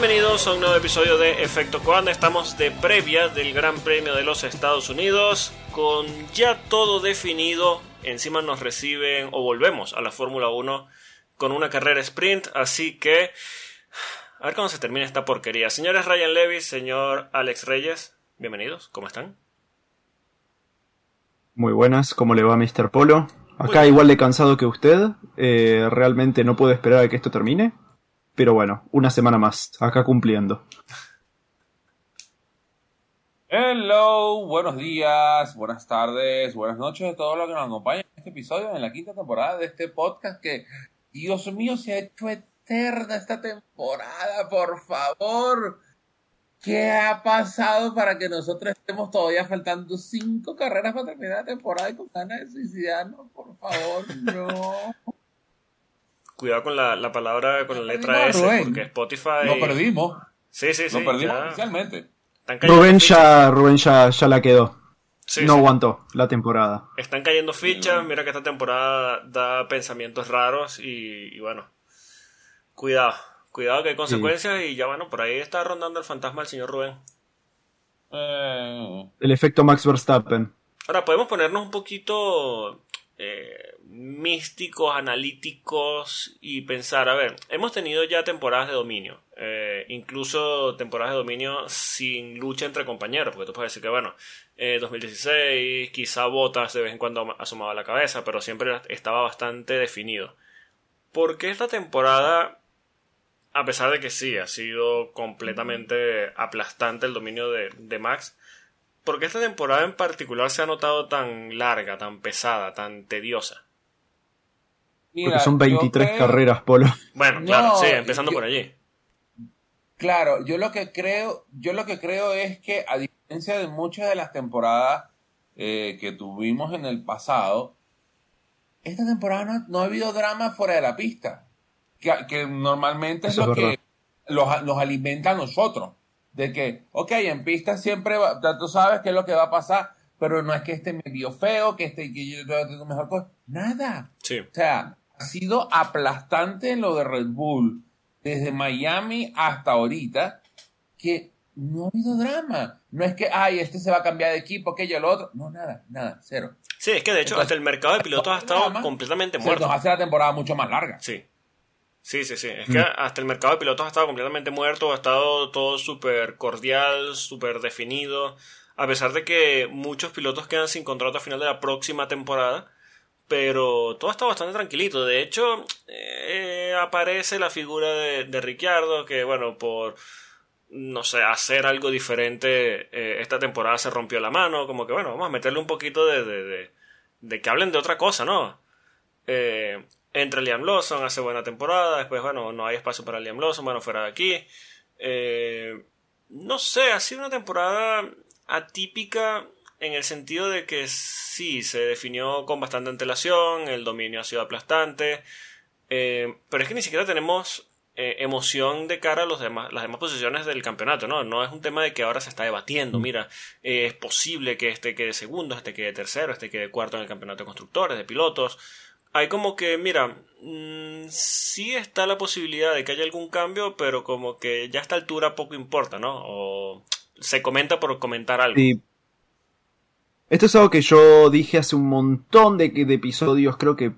Bienvenidos a un nuevo episodio de Efecto Coanda. Estamos de previa del Gran Premio de los Estados Unidos con ya todo definido. Encima nos reciben o volvemos a la Fórmula 1 con una carrera sprint, así que a ver cómo se termina esta porquería. Señores Ryan Levy, señor Alex Reyes, bienvenidos, ¿cómo están? Muy buenas, ¿cómo le va Mr. Polo? Acá igual de cansado que usted, eh, realmente no puedo esperar a que esto termine, pero bueno, una semana más, acá cumpliendo. Hello, buenos días, buenas tardes, buenas noches a todos los que nos acompañan en este episodio, en la quinta temporada de este podcast que, Dios mío, se ha hecho eterna esta temporada, por favor. ¿Qué ha pasado para que nosotros estemos todavía faltando cinco carreras para terminar la temporada y con ganas de suicidarnos? Por favor, no. Cuidado con la, la palabra, con la letra S, porque Spotify... Lo perdimos. Sí, sí, sí. Lo perdimos oficialmente. Rubén, ya, Rubén ya, ya la quedó. no aguantó la temporada. Están cayendo fichas, mira que esta temporada da pensamientos raros y, y bueno, cuidado. Cuidado que hay consecuencias y ya bueno, por ahí está rondando el fantasma del señor Rubén. Eh. El efecto Max Verstappen. Ahora, podemos ponernos un poquito eh, místicos, analíticos y pensar, a ver, hemos tenido ya temporadas de dominio, eh, incluso temporadas de dominio sin lucha entre compañeros, porque tú puedes decir que, bueno, 2016 quizá Botas de vez en cuando asomaba la cabeza, pero siempre estaba bastante definido. ¿Por qué esta temporada a pesar de que sí, ha sido completamente aplastante el dominio de, Max, ¿por qué esta temporada en particular se ha notado tan larga, tan pesada, tan tediosa? Porque son 23 carreras, Polo. Bueno, claro, sí, empezando por allí. Claro, yo lo que creo, yo lo que creo es que a diferencia de muchas de las temporadas eh, que tuvimos en el pasado, esta temporada no ha habido drama fuera de la pista que, normalmente es lo que nos alimenta a nosotros. De que, ok, en pista siempre, va, tú sabes qué es lo que va a pasar, pero no es que este medio feo, que este, que yo tengo mejor cosa. Nada. Sí. O sea, ha sido aplastante lo de Red Bull desde Miami hasta ahorita, que no ha habido drama. No es que, ay, este se va a cambiar de equipo, aquello, lo otro. No, nada, nada, cero. Sí, es que de hecho hasta el mercado de pilotos ha estado completamente muerto. Nos hace la temporada mucho más larga. Sí. Sí, sí, sí. Es que hasta el mercado de pilotos ha estado completamente muerto, ha estado todo súper cordial, súper definido. A pesar de que muchos pilotos quedan sin contrato a final de la próxima temporada. Pero todo está bastante tranquilito. De hecho, eh, aparece la figura de, de, Ricciardo, que bueno, por no sé, hacer algo diferente, eh, esta temporada se rompió la mano. Como que bueno, vamos a meterle un poquito de, de, de, que hablen de otra cosa, ¿no? Eh, Entra Liam Lawson, hace buena temporada. Después, bueno, no hay espacio para Liam Lawson, bueno, fuera de aquí. Eh, no sé, ha sido una temporada atípica en el sentido de que sí, se definió con bastante antelación, el dominio ha sido aplastante, eh, pero es que ni siquiera tenemos eh, emoción de cara a los demás, las demás posiciones del campeonato, ¿no? No es un tema de que ahora se está debatiendo, mm. mira, es posible que este quede segundo, este quede tercero, este quede cuarto en el campeonato de constructores, de pilotos, hay como que, mira, mm, sí está la posibilidad de que haya algún cambio, pero como que ya a esta altura poco importa, ¿no? O se comenta por comentar algo. Sí. Esto es algo que yo dije hace un montón de, episodios, creo que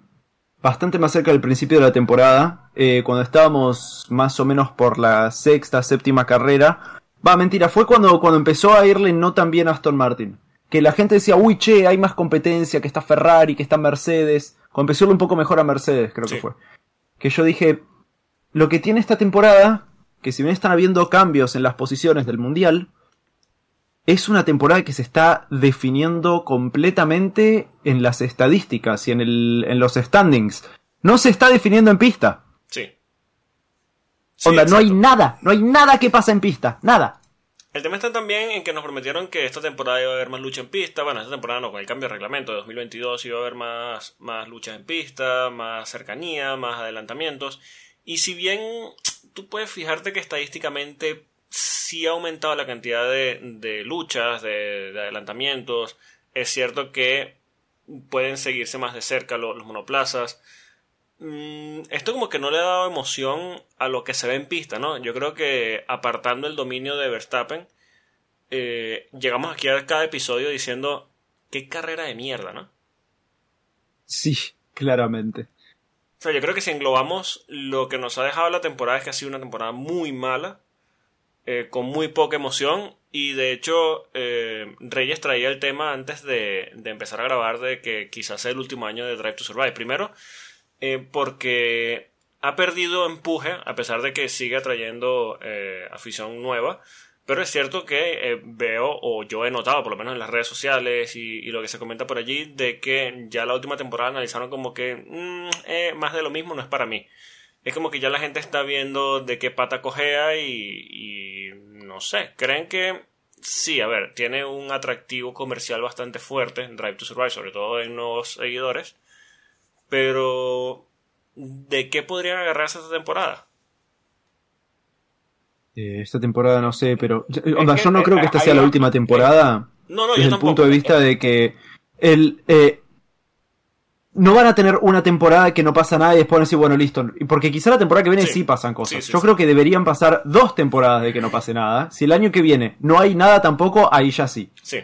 bastante más cerca del principio de la temporada, eh, cuando estábamos más o menos por la sexta, séptima carrera. Va, mentira, fue cuando, cuando empezó a irle no tan bien a Aston Martin. Que la gente decía, uy, che, hay más competencia, que está Ferrari, que está Mercedes. Cuando empezó un poco mejor a Mercedes, creo que fue. Que yo dije, lo que tiene esta temporada, que si bien están habiendo cambios en las posiciones del Mundial, es una temporada que se está definiendo completamente en las estadísticas y en, el, en los standings. No se está definiendo en pista. Sí. Onda, no hay nada, no hay nada que pasa en pista, nada. El tema está también en que nos prometieron que esta temporada iba a haber más lucha en pista. Bueno, esta temporada no, con el cambio de reglamento de 2022 iba a haber más, más luchas en pista, más cercanía, más adelantamientos. Y si bien tú puedes fijarte que estadísticamente sí ha aumentado la cantidad de, luchas, de, adelantamientos, es cierto que pueden seguirse más de cerca los, monoplazas. mm, esto como que no le ha dado emoción a lo que se ve en pista, ¿no? Yo creo que apartando el dominio de Verstappen, eh, llegamos aquí a cada episodio diciendo, qué carrera de mierda, ¿no? Sí, claramente. O sea, yo creo que si englobamos lo que nos ha dejado la temporada es que ha sido una temporada muy mala, eh, con muy poca emoción, y de hecho eh, Reyes traía el tema antes de, de, empezar a grabar de que quizás sea el último año de Drive to Survive. Primero, eh, porque ha perdido empuje, a pesar de que sigue atrayendo afición nueva. Pero es cierto que veo, o yo he notado, por lo menos en las redes sociales y, lo que se comenta por allí, de que ya la última temporada analizaron como que mm, más de lo mismo no es para mí. Es como que ya la gente está viendo de qué pata cojea y, y no sé, creen que sí, a ver, tiene un atractivo comercial bastante fuerte, Drive to Survive, sobre todo en nuevos seguidores, pero ¿de qué podrían agarrarse esta temporada? Eh, esta temporada no sé, pero onda, yo no creo que esta sea la última temporada. No, no, desde el punto de vista de que el eh, no van a tener una temporada que no pasa nada y después van a decir, bueno, listo. Porque quizá la temporada que viene sí, pasan cosas. Yo creo que deberían pasar dos temporadas de que no pase nada. Si el año que viene no hay nada tampoco, ahí ya sí. Sí.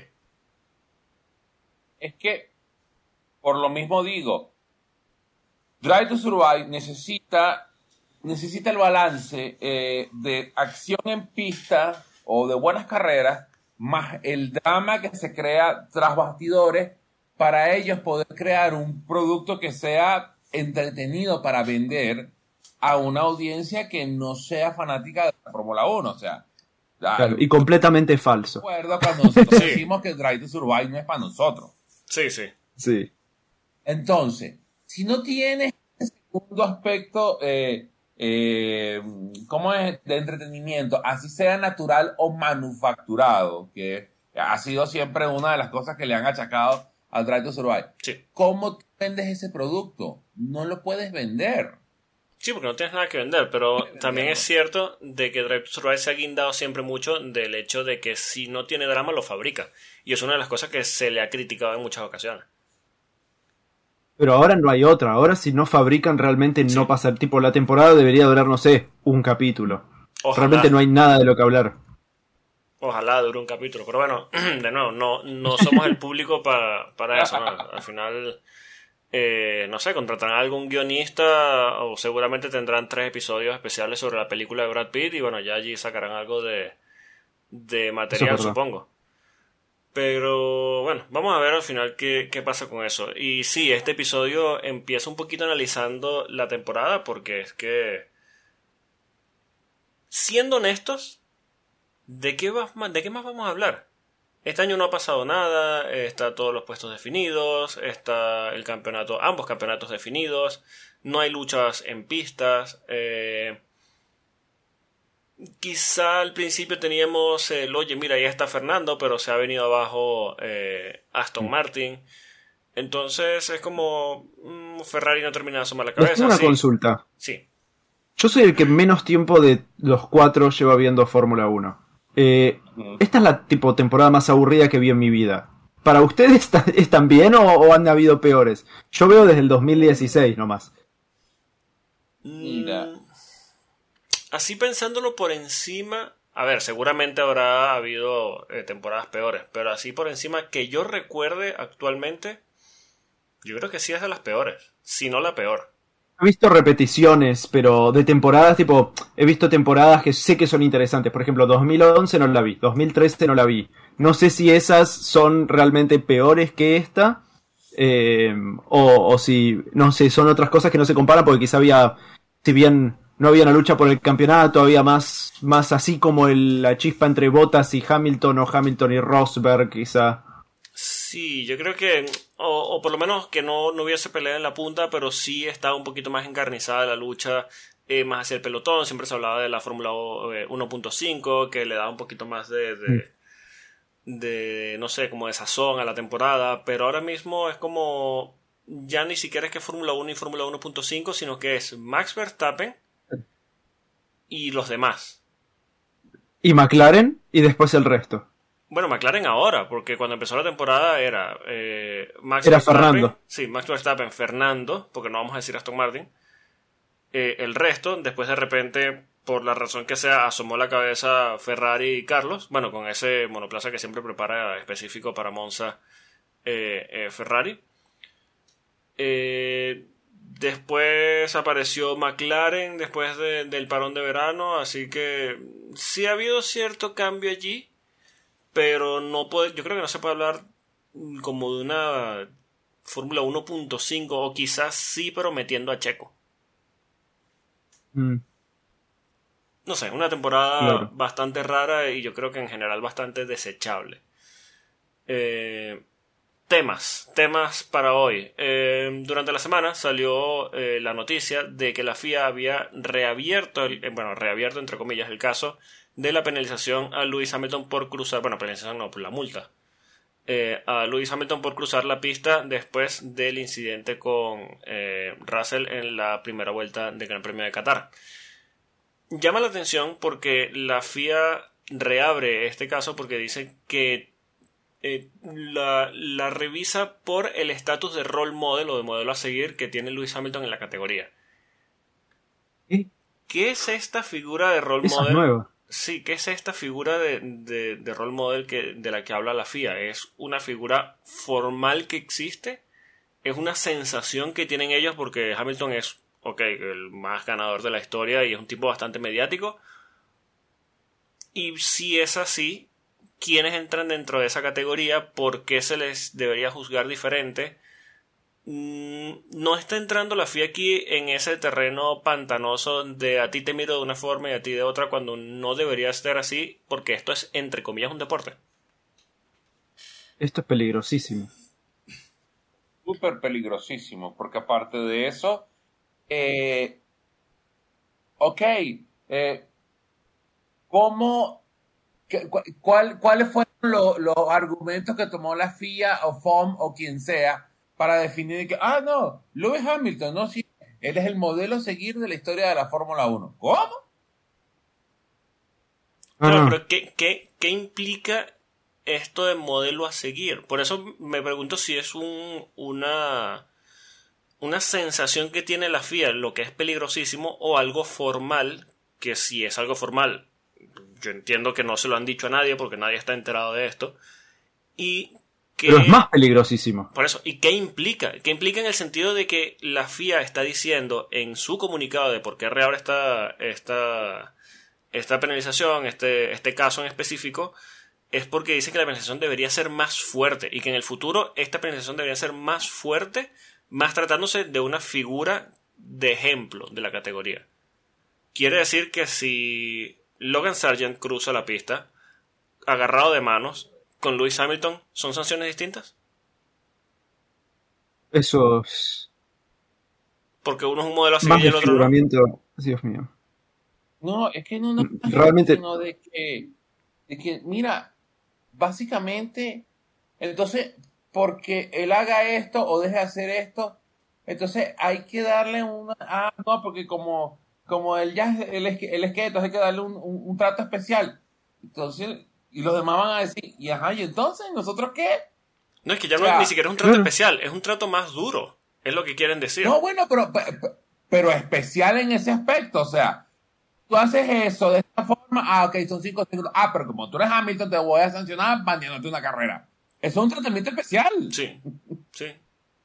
Es que, por lo mismo digo, Drive to Survive necesita necesita el balance eh, de acción en pista o de buenas carreras, más el drama que se crea tras bastidores para ellos poder crear un producto que sea entretenido para vender a una audiencia que no sea fanática de la Fórmula 1. O sea, y completamente falso. Recuerdo cuando nosotros decimos que Drive to Survive no es para nosotros. Sí, sí. Sí. Entonces, si no tienes ese segundo aspecto eh, eh, ¿cómo es? De entretenimiento, así sea natural o manufacturado, que ha sido siempre una de las cosas que le han achacado al Drive to Survive. Sí. ¿Cómo vendes ese producto? No lo puedes vender. Sí, porque no tienes nada que vender, pero también es cierto de que Drive to Survive se ha guindado siempre mucho del hecho de que si no tiene drama lo fabrica. Y es una de las cosas que se le ha criticado en muchas ocasiones. Pero ahora no hay otra. Ahora si no fabrican realmente no pasa. Tipo, la temporada debería durar, no sé, un capítulo. Realmente no hay nada de lo que hablar. Ojalá dure un capítulo. Pero bueno, de nuevo, no, no somos el público para, para eso. Al final, eh, no sé, contratarán a algún guionista o seguramente tendrán tres episodios especiales sobre la película de Brad Pitt y bueno, ya allí sacarán algo de, de material, supongo. Pero bueno, vamos a ver al final qué, qué, pasa con eso. Y sí, este episodio empieza un poquito analizando la temporada porque es que... Siendo honestos, ¿de qué, ¿de qué más vamos a hablar? Este año no ha pasado nada, está todos los puestos definidos, está el campeonato, ambos campeonatos definidos, no hay luchas en pistas, eh, quizá al principio teníamos el, oye, mira, ya está Fernando, pero se ha venido abajo eh, Aston mm. Martin. Entonces es como mm, Ferrari no termina de asomar la cabeza. una consulta. Sí. Yo soy el que menos tiempo de los cuatro lleva viendo Fórmula 1. Eh, mm. esta es la tipo temporada más aburrida que vi en mi vida. ¿Para ustedes están bien o, o, han habido peores? Yo veo desde el 2016 nomás. Mira así pensándolo por encima, a ver, seguramente habrá habido eh, temporadas peores, pero así por encima que yo recuerde actualmente, yo creo que sí es de las peores, si no la peor. He visto repeticiones, pero de temporadas, tipo, he visto temporadas que sé que son interesantes. Por ejemplo, 2011 no la vi, 2013 no la vi. No sé si esas son realmente peores que esta, eh, o, si, no sé, son otras cosas que no se comparan porque quizá había, si bien no había una lucha por el campeonato, había más, más así como la chispa entre Bottas y Hamilton o Hamilton y Rosberg, quizá. Sí, yo creo que, o, por lo menos que no, no, hubiese pelea en la punta, pero sí estaba un poquito más encarnizada la lucha, eh, más hacia el pelotón. Siempre se hablaba de la Fórmula 1.5, eh, que le daba un poquito más de, de, mm. de, no sé, como de sazón a la temporada, pero ahora mismo es como, ya ni siquiera es que Fórmula 1 y Fórmula 1.5, sino que es Max Verstappen y los demás. Y McLaren y después el resto. Bueno, McLaren ahora, porque cuando empezó la temporada era eh, Max era Fernando. Sí, Max Verstappen, Fernando, porque no vamos a decir Aston Martin. eh, el resto. Después de repente, por la razón que sea, asomó la cabeza Ferrari y Carlos. Bueno, con ese monoplaza que siempre prepara específico para Monza eh, Ferrari. después apareció McLaren después del parón de verano. Así que sí ha habido cierto cambio allí. Pero no puede, yo creo que no se puede hablar como de una Fórmula 1.5 o quizás sí, pero metiendo a Checo. Mm. No sé, una temporada bastante rara y yo creo que en general bastante desechable. Eh, temas, temas para hoy. Eh, durante la semana salió eh, la noticia de que la FIA había reabierto, bueno, reabierto entre comillas el caso de la penalización a Lewis Hamilton por cruzar, bueno, penalización no, por la multa eh, a Lewis Hamilton por cruzar la pista después del incidente con eh, Russell en la primera vuelta del Gran Premio de Qatar. Llama la atención porque la FIA reabre este caso porque dice que eh, la, la, revisa por el estatus de role model o de modelo a seguir que tiene Lewis Hamilton en la categoría. ¿Qué es esta figura de role model? Sí, ¿qué es esta figura de, de, role model que, de la que habla la FIA? ¿Es una figura formal que existe? ¿Es una sensación que tienen ellos porque Hamilton es, ok, el más ganador de la historia y es un tipo bastante mediático? Y si es así, ¿quiénes entran dentro de esa categoría? ¿Por qué se les debería juzgar diferente? Mm, no está entrando la FIA aquí en ese terreno pantanoso de a ti te miro de una forma y a ti de otra cuando no debería ser así porque esto es entre comillas un deporte. Esto es peligrosísimo. Súper peligrosísimo porque aparte de eso, eh, ok, eh, ¿cómo, cuál, ¿cuáles fueron los argumentos que tomó la FIA o FOM o quien sea? Para definir que, ah, no, Lewis Hamilton, no, sí, él es el modelo a seguir de la historia de la Fórmula 1. ¿Cómo? Pero, pero ¿qué, qué, qué implica esto de modelo a seguir? Por eso me pregunto si es un, una, una sensación que tiene la FIA, lo que es peligrosísimo, o algo formal, que si es algo formal, yo entiendo que no se lo han dicho a nadie porque nadie está enterado de esto, y pero es más peligrosísimo. Por eso, ¿y qué implica? ¿Qué implica en el sentido de que la FIA está diciendo en su comunicado de por qué reabre esta, esta, esta penalización, este, este caso en específico, es porque dice que la penalización debería ser más fuerte y que en el futuro esta penalización debería ser más fuerte, más tratándose de una figura de ejemplo de la categoría. Quiere decir que si Logan Sargent cruza la pista, agarrado de manos, con Lewis Hamilton son sanciones distintas? Eso es... Porque uno es un modelo así y el otro no. Dios mío. No, es que no, no realmente no de que, de que, mira, básicamente, entonces, porque él haga esto o deje de hacer esto, entonces hay que darle una, ah, no, porque como, como él ya, él es, él es que, entonces hay que darle un, un trato especial. Entonces, y los demás van a decir, y ajá, ¿y entonces? ¿Nosotros qué? No, es que ya no ni siquiera es un trato especial, es un trato más duro. Es lo que quieren decir. No, bueno, pero, pero especial en ese aspecto. O sea, tú haces eso de esta forma, ah, ok, son cinco segundos. Ah, pero como tú eres Hamilton, te voy a sancionar baneándote una carrera. Eso es un tratamiento especial. Sí, sí.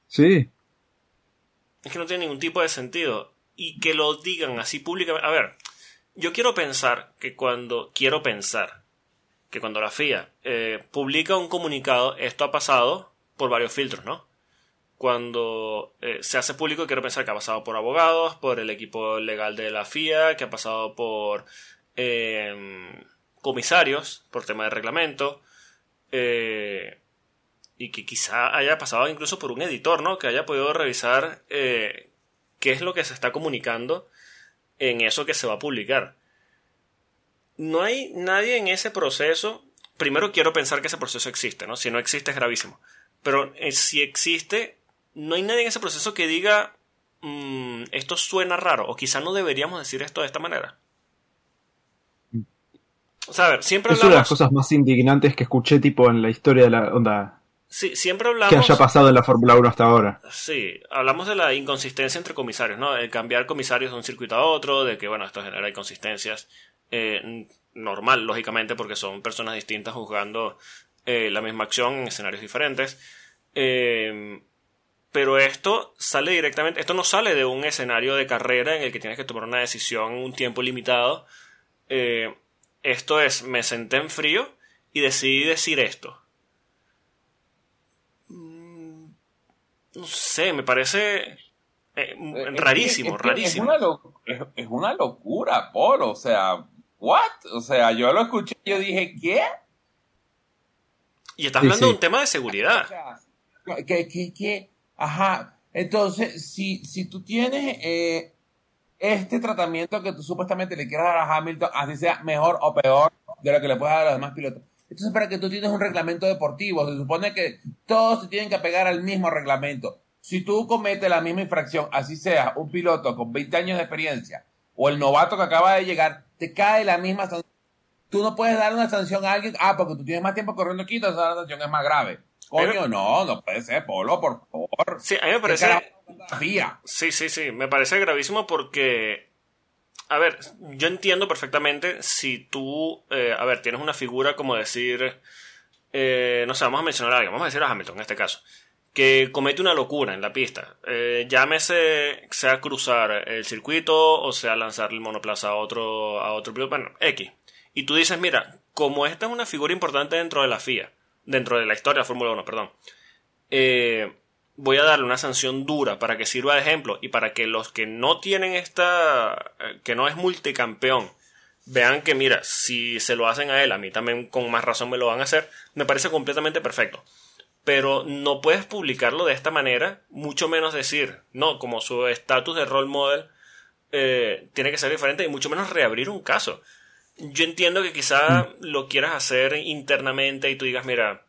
Sí. Es que no tiene ningún tipo de sentido. Y que lo digan así públicamente. A ver, yo quiero pensar que cuando. Quiero pensar que cuando la FIA eh, publica un comunicado, esto ha pasado por varios filtros, ¿no? Cuando eh, se hace público, quiero pensar que ha pasado por abogados, por el equipo legal de la FIA, que ha pasado por em, comisarios, por tema de reglamento, eh, y que quizá haya pasado incluso por un editor, ¿no? Que haya podido revisar qué es lo que se está comunicando en eso que se va a publicar no hay nadie en ese proceso. Primero quiero pensar que ese proceso existe, ¿no? Si no existe es gravísimo. Pero eh, si existe, no hay nadie en ese proceso que diga mm, esto suena raro o quizá no deberíamos decir esto de esta manera. O sea, a ver, siempre Es una de las cosas más indignantes que escuché tipo en la historia de la onda Sí, siempre hablamos. Que haya pasado en la Fórmula 1 hasta ahora. Sí, hablamos de la inconsistencia entre comisarios, ¿no? El cambiar comisarios de un circuito a otro, de que, bueno, esto genera inconsistencias. Eh, normal, lógicamente, porque son personas distintas juzgando eh, la misma acción en escenarios diferentes. Eh, pero esto sale directamente, esto no sale de un escenario de carrera en el que tienes que tomar una decisión en un tiempo limitado. esto es, me senté en frío y decidí decir esto. no sé, me parece rarísimo, rarísimo. Es una, locura, Polo. O sea, ¿what? O sea, yo lo escuché y yo dije, ¿qué? Y estás hablando de un tema de seguridad. que, que, que, ajá. Entonces, si, si tú tienes eh, este tratamiento que tú supuestamente le quieras dar a Hamilton, así sea mejor o peor de lo que le puedes dar a los demás pilotos, entonces, para que tú tienes un reglamento deportivo, se supone que todos se tienen que apegar al mismo reglamento. Si tú cometes la misma infracción, así sea un piloto con 20 años de experiencia o el novato que acaba de llegar, te cae la misma sanción. Tú no puedes dar una sanción a alguien, ah, porque tú tienes más tiempo corriendo aquí, entonces la sanción es más grave. Coño, no, no puede ser, Polo, por favor. Sí, a mí me parece. Sí, sí, sí, me parece gravísimo porque a ver, yo entiendo perfectamente si tú, eh, a ver, tienes una figura como decir, eh, no sé, vamos a mencionar a alguien, vamos a decir a Hamilton en este caso, que comete una locura en la pista, eh, llámese sea cruzar el circuito o sea lanzar el monoplaza a otro, a otro piloto, bueno, X. Y tú dices, mira, como esta es una figura importante dentro de la FIA, dentro de la historia de Fórmula 1, perdón, eh, voy a darle una sanción dura para que sirva de ejemplo y para que los que no tienen esta, eh, que no es multicampeón, vean que mira, si se lo hacen a él, a mí también con más razón me lo van a hacer, me parece completamente perfecto. Pero no puedes publicarlo de esta manera, mucho menos decir, no, como su estatus de role model eh, tiene que ser diferente y mucho menos reabrir un caso. Yo entiendo que quizá mm. lo quieras hacer internamente y tú digas, mira,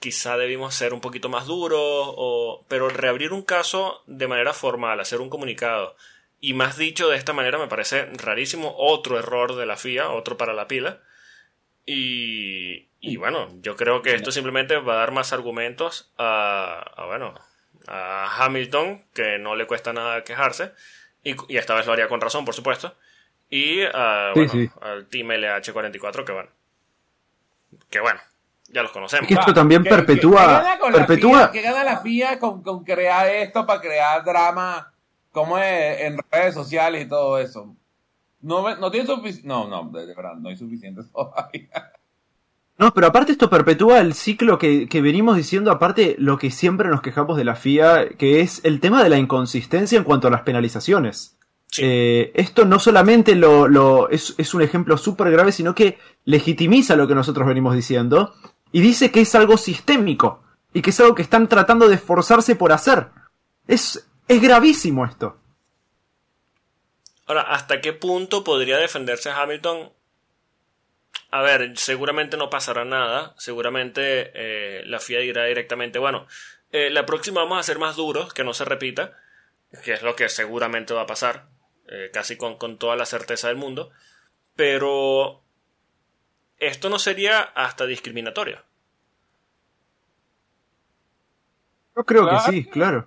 quizá debimos ser un poquito más duros, o, pero reabrir un caso de manera formal, hacer un comunicado, y más dicho de esta manera me parece rarísimo, otro error de la FIA, otro para la pila, y, y bueno, yo creo que esto simplemente va a dar más argumentos a, bueno, a Hamilton, que no le cuesta nada quejarse, y, y esta vez lo haría con razón, por supuesto, y a, bueno, al Team LH44, que bueno, que bueno, ya los conocemos. esto también perpetúa. ¿Qué gana, la FIA con, crear esto para crear drama como en redes sociales y todo eso? No, no tiene suficiente. No, no, de, verdad, no hay suficiente todavía. No, pero aparte esto perpetúa el ciclo que, venimos diciendo, aparte lo que siempre nos quejamos de la FIA, que es el tema de la inconsistencia en cuanto a las penalizaciones. Eh, esto no solamente lo, lo es, es, un ejemplo súper grave, sino que legitimiza lo que nosotros venimos diciendo y dice que es algo sistémico y que es algo que están tratando de esforzarse por hacer. Es, es gravísimo esto. Ahora, ¿hasta qué punto podría defenderse Hamilton? A ver, seguramente no pasará nada. Seguramente eh, la FIA dirá directamente, bueno, eh, la próxima vamos a ser más duros, que no se repita, que es lo que seguramente va a pasar, eh, casi con, con toda la certeza del mundo. Pero esto no sería hasta discriminatorio. Yo creo que sí, claro.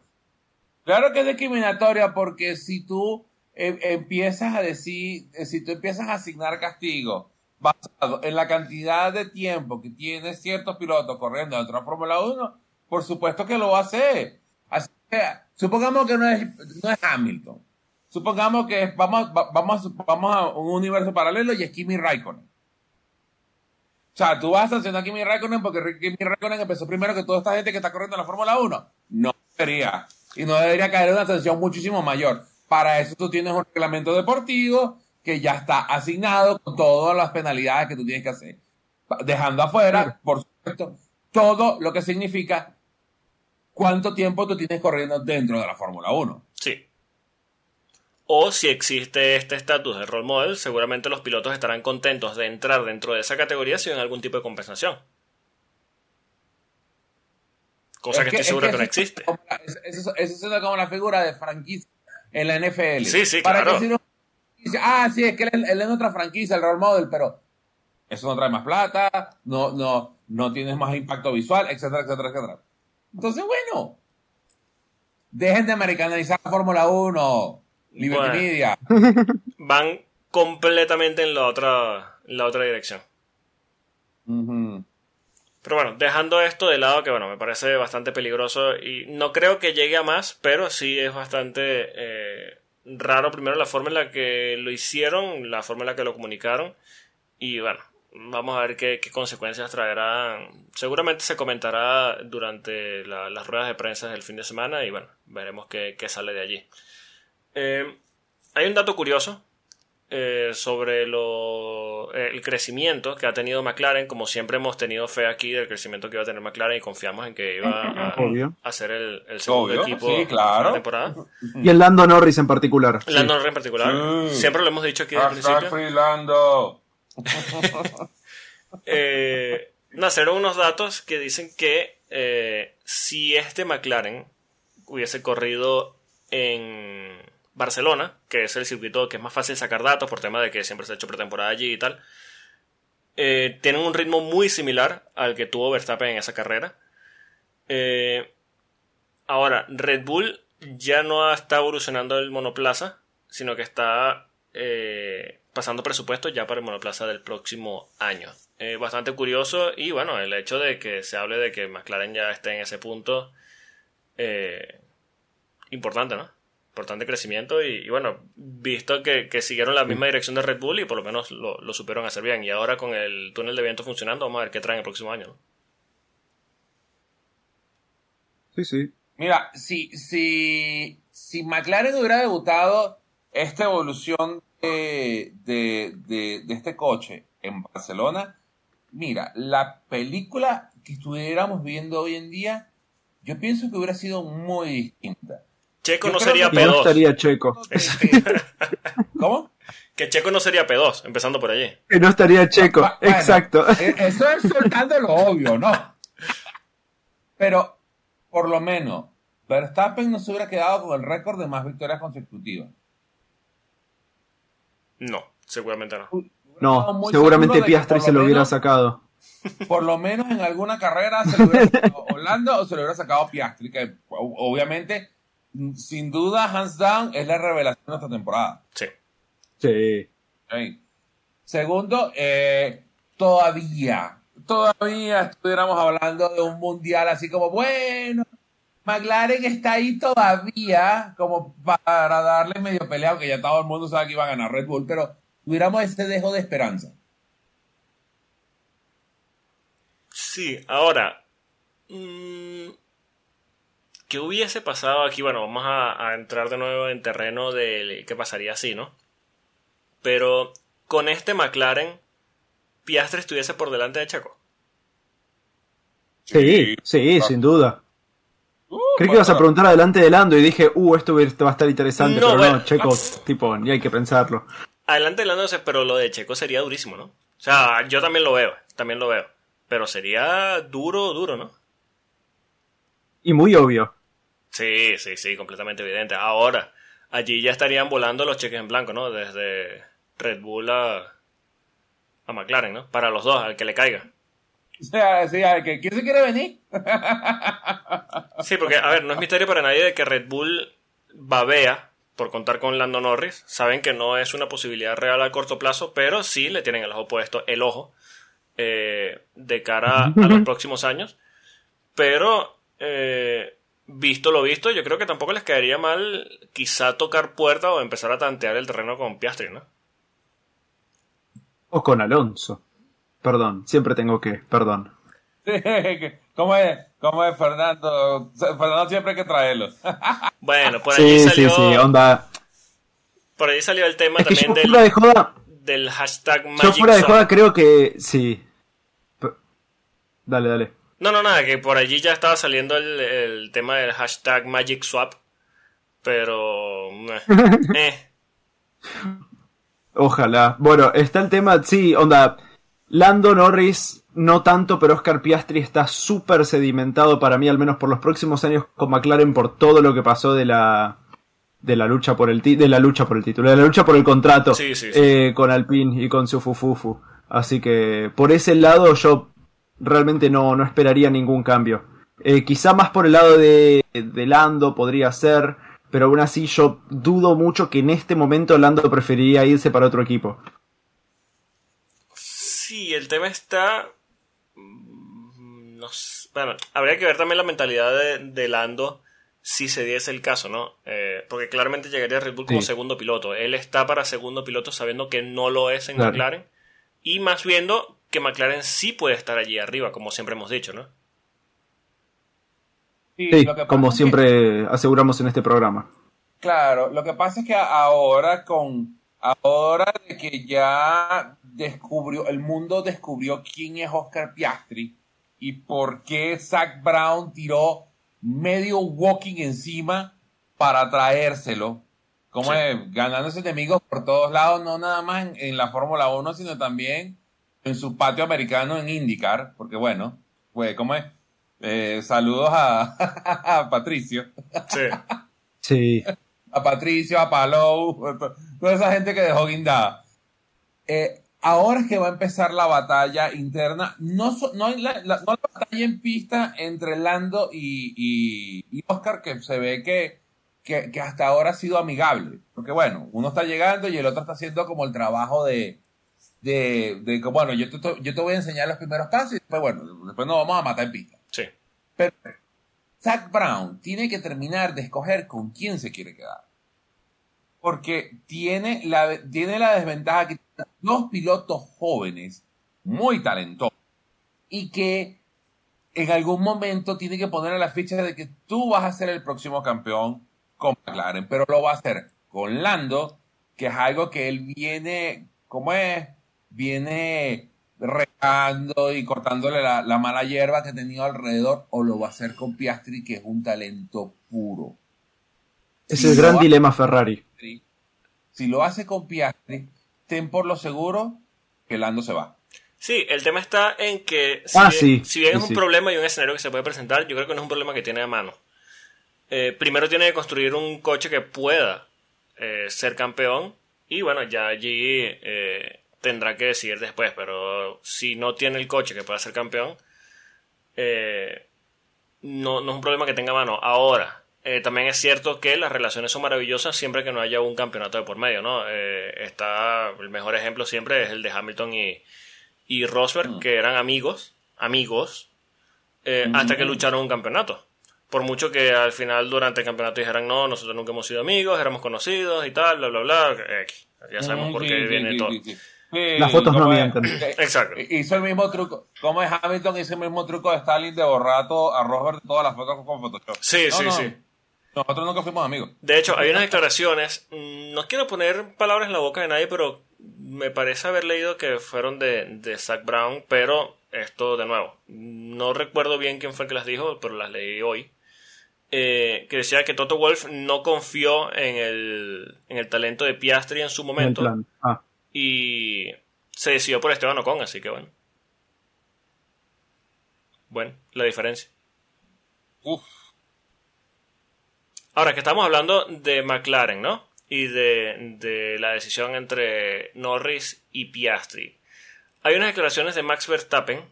Claro que es discriminatoria porque si tú em, empiezas a decir, eh, si tú empiezas a asignar castigo basado en la cantidad de tiempo que tiene ciertos pilotos corriendo dentro de la Fórmula 1, por supuesto que lo va a hacer. Así supongamos que no es, no es Hamilton. Supongamos que vamos, vamos, vamos a un universo paralelo y es Kimi Raikkonen. O sea, tú vas a sancionar a Kimi Raikkonen porque Kimi Raikkonen empezó primero que toda esta gente que está corriendo en la Fórmula 1. No debería. Y no debería caer una sanción muchísimo mayor. Para eso tú tienes un reglamento deportivo que ya está asignado con todas las penalidades que tú tienes que hacer. Dejando afuera, por supuesto, todo lo que significa cuánto tiempo tú tienes corriendo dentro de la Fórmula 1. Sí. O si existe este estatus de role model, seguramente los pilotos estarán contentos de entrar dentro de esa categoría sin algún tipo de compensación. Cosa que, estoy seguro que, no existe. Eso, es como la figura de franquicia en la NFL. Sí, sí, claro. ah, sí, es que él, es otra franquicia, el role model, pero eso no trae más plata, no, no, no tienes más impacto visual, etcétera, etcétera, etcétera. Entonces, bueno, dejen de americanizar la Fórmula 1, Liberty Bueno. Media. Van completamente en la otra, en la otra dirección. Ujú. Pero bueno, dejando esto de lado, que bueno, me parece bastante peligroso y no creo que llegue a más, pero sí es bastante eh, raro primero la forma en la que lo hicieron, la forma en la que lo comunicaron y bueno, vamos a ver qué, consecuencias traerán. Seguramente se comentará durante la- las ruedas de prensa del fin de semana y bueno, veremos qué, qué sale de allí. Eh, hay un dato curioso eh, sobre lo, eh, el crecimiento que ha tenido McLaren. Como siempre hemos tenido fe aquí del crecimiento que iba a tener McLaren y confiamos en que iba a, a ser el, el segundo Obvio, equipo sí, claro. de la temporada. Y el Lando Norris en particular. sí. Lando Norris en particular. Sí. Siempre lo hemos dicho aquí desde el principio. Freelando. Eh, nacieron unos datos que dicen que eh, si este McLaren hubiese corrido en Barcelona, que es el circuito que es más fácil sacar datos por tema de que siempre se ha hecho pretemporada allí y tal, eh, tienen un ritmo muy similar al que tuvo Verstappen en esa carrera. Eh, ahora, Red Bull ya no está evolucionando el monoplaza, sino que está eh, pasando presupuesto ya para el monoplaza del próximo año. Bastante curioso y bueno, el hecho de que se hable de que McLaren ya esté en ese punto, eh, importante, ¿no? Importante crecimiento y, y bueno, visto que, que siguieron la misma dirección de Red Bull y por lo menos lo, lo supieron hacer bien. Y ahora con el túnel de viento funcionando, vamos a ver qué traen el próximo año. ¿no? Sí, sí. Mira, si, si, si McLaren hubiera debutado esta evolución de, de, de- de este coche en Barcelona, mira, la película que estuviéramos viendo hoy en día, yo pienso que hubiera sido muy distinta. Checo Yo no sería que- Y no P2. estaría Checo. ¿Cómo? Que Checo no sería P2, empezando por allí. Que no estaría Checo. Ah, bueno, Exacto. eh, Eso es soltando lo obvio, ¿no? Pero, por lo menos, Verstappen no se hubiera quedado con el récord de más victorias consecutivas. No, seguramente no. No, seguramente Piastri se lo hubiera sacado. Por lo menos en alguna carrera se lo hubiera sacado Holanda o se lo hubiera sacado Piastri, que obviamente, sin duda, hands down, es la revelación de esta temporada. Sí. Sí. Segundo, eh, todavía, todavía estuviéramos hablando de un mundial así como, bueno, McLaren está ahí todavía como para darle medio pelea, aunque ya todo el mundo sabe que iba a ganar Red Bull, pero tuviéramos ese dejo de esperanza. Sí, ahora. mm, ¿Qué hubiese pasado aquí? Bueno, vamos a, a entrar de nuevo en terreno de qué pasaría así, ¿no? Pero con este McLaren, Piastri estuviese por delante de Checo. Sí, sí, Ah. sin duda. Uh, Creí que ibas a preguntar adelante de Lando y dije, uh, esto va a estar interesante, No, pero bueno. no, Checo, tipo, ni hay que pensarlo. Adelante Lando, pero lo de Checo sería durísimo, ¿no? O sea, yo también lo veo, también lo veo. Pero sería duro, duro, ¿no? Y muy obvio. Sí, sí, sí, completamente evidente. Ahora, allí ya estarían volando los cheques en blanco, ¿no? Desde Red Bull a, a McLaren, ¿no? Para los dos, al que le caiga. O sea, sí, a ver, que- ¿quién se quiere venir? Sí, porque, a ver, no es misterio para nadie de que Red Bull babea por contar con Lando Norris. Saben que no es una posibilidad real a corto plazo, pero sí le tienen el ojo puesto, el ojo, eh, de cara a los próximos años. Pero, eh, visto lo visto, yo creo que tampoco les caería mal quizá tocar puerta o empezar a tantear el terreno con Piastri, ¿no? O con Alonso. Perdón, siempre tengo que, perdón. Sí, ¿Cómo es? ¿Cómo es Fernando? Fernando siempre hay que traerlo. Bueno, por allí Sí, salió, sí, sí, onda. por allí salió el tema Es que también yo del, fuera de joda, del hashtag yo Magic fuera de joda creo que sí. Dale, dale. No, no, nada, que por allí ya estaba saliendo el, el tema del hashtag Magic Swap. Pero. eh, eh. Ojalá. Bueno, está el tema, sí, onda. Lando Norris, no tanto, pero Oscar Piastri está súper sedimentado para mí, al menos por los próximos años con McLaren, por todo lo que pasó de la de la lucha por el de la lucha por el título, de la lucha por el contrato Sí, sí, sí. eh, con Alpine y con su Fufufu. Así que por ese lado yo realmente no, no esperaría ningún cambio. Eh, quizá más por el lado de, de Lando podría ser, pero aún así yo dudo mucho que en este momento Lando preferiría irse para otro equipo. Sí, el tema está... mm, No sé, bueno, habría que ver también la mentalidad de, de Lando si se diese el caso, ¿no? Eh, porque claramente llegaría a Red Bull como Sí. segundo piloto. Él está para segundo piloto sabiendo que no lo es en Claro. McLaren. Y más viendo que McLaren sí puede estar allí arriba, como siempre hemos dicho, ¿no? Sí, como que- siempre aseguramos en este programa. Claro, lo que pasa es que ahora con ahora de que ya descubrió el mundo descubrió quién es Oscar Piastri y por qué Zach Brown tiró medio walking encima para traérselo, como Sí. es, ganándose enemigos por todos lados, no nada más en, en la Fórmula 1, sino también en su patio americano en IndyCar, porque bueno, pues como es, Eh, saludos a, a Patricio Sí. Sí. a Patricio, a Palou, a to- toda esa gente que dejó guindada. Eh, ahora es que va a empezar la batalla interna, no, so- no, hay la, la- no la batalla en pista entre Lando y, y- y Oscar, que se ve que, que, que hasta ahora ha sido amigable. Porque bueno, uno está llegando y el otro está haciendo como el trabajo de, de, de que, bueno, yo te, yo te voy a enseñar los primeros pasos y después, bueno, después nos vamos a matar en pista. Sí. Pero Zach Brown tiene que terminar de escoger con quién se quiere quedar. Porque tiene la, tiene la desventaja que tiene dos pilotos jóvenes, muy talentosos, y que en algún momento tiene que poner a la ficha de que tú vas a ser el próximo campeón con McLaren, pero lo va a hacer con Lando, que es algo que él viene, ¿cómo es? Viene regando y cortándole la, la mala hierba que ha tenido alrededor, o lo va a hacer con Piastri, que es un talento puro. Es Si el gran hace dilema Ferrari. Piastri, Si lo hace con Piastri, ten por lo seguro que Lando se va. Sí, el tema está en que si Ah, bien, sí, si bien sí, es un sí. problema y un escenario que se puede presentar, yo creo que no es un problema que tiene a mano. Eh, primero tiene que construir un coche que pueda eh, ser campeón y bueno, ya allí eh, tendrá que decidir después, pero si no tiene el coche que pueda ser campeón, eh, no, no es un problema que tenga mano. Ahora, eh, también es cierto que las relaciones son maravillosas siempre que no haya un campeonato de por medio, ¿no? Eh, está, el mejor ejemplo siempre es el de Hamilton y, y Rosberg, que eran amigos, amigos, eh, hasta que lucharon un campeonato. Por mucho que al final durante el campeonato dijeran, no, nosotros nunca hemos sido amigos, éramos conocidos y tal, bla, bla, bla. Ya sabemos Mm, por qué viene todo. Sí, Las fotos no mienten. Exacto. Hizo el mismo truco. Como es Hamilton, hizo el mismo truco de Stalin de borrar a Rosberg todas las fotos con Photoshop. Sí, No, sí, no, sí. Nosotros nunca fuimos amigos. De hecho, hay unas declaraciones, mm, no quiero poner palabras en la boca de nadie, pero me parece haber leído que fueron de, de Zach Brown, pero esto de nuevo, no recuerdo bien quién fue el que las dijo, pero las leí hoy, eh, que decía que Toto Wolf no confió en el, en el talento de Piastri en su en el momento plan. Ah, y se decidió por Esteban Ocon, así que bueno. Bueno, la diferencia. Uf. Ahora que estamos hablando de McLaren, ¿no? Y de, de la decisión entre Norris y Piastri. Hay unas declaraciones de Max Verstappen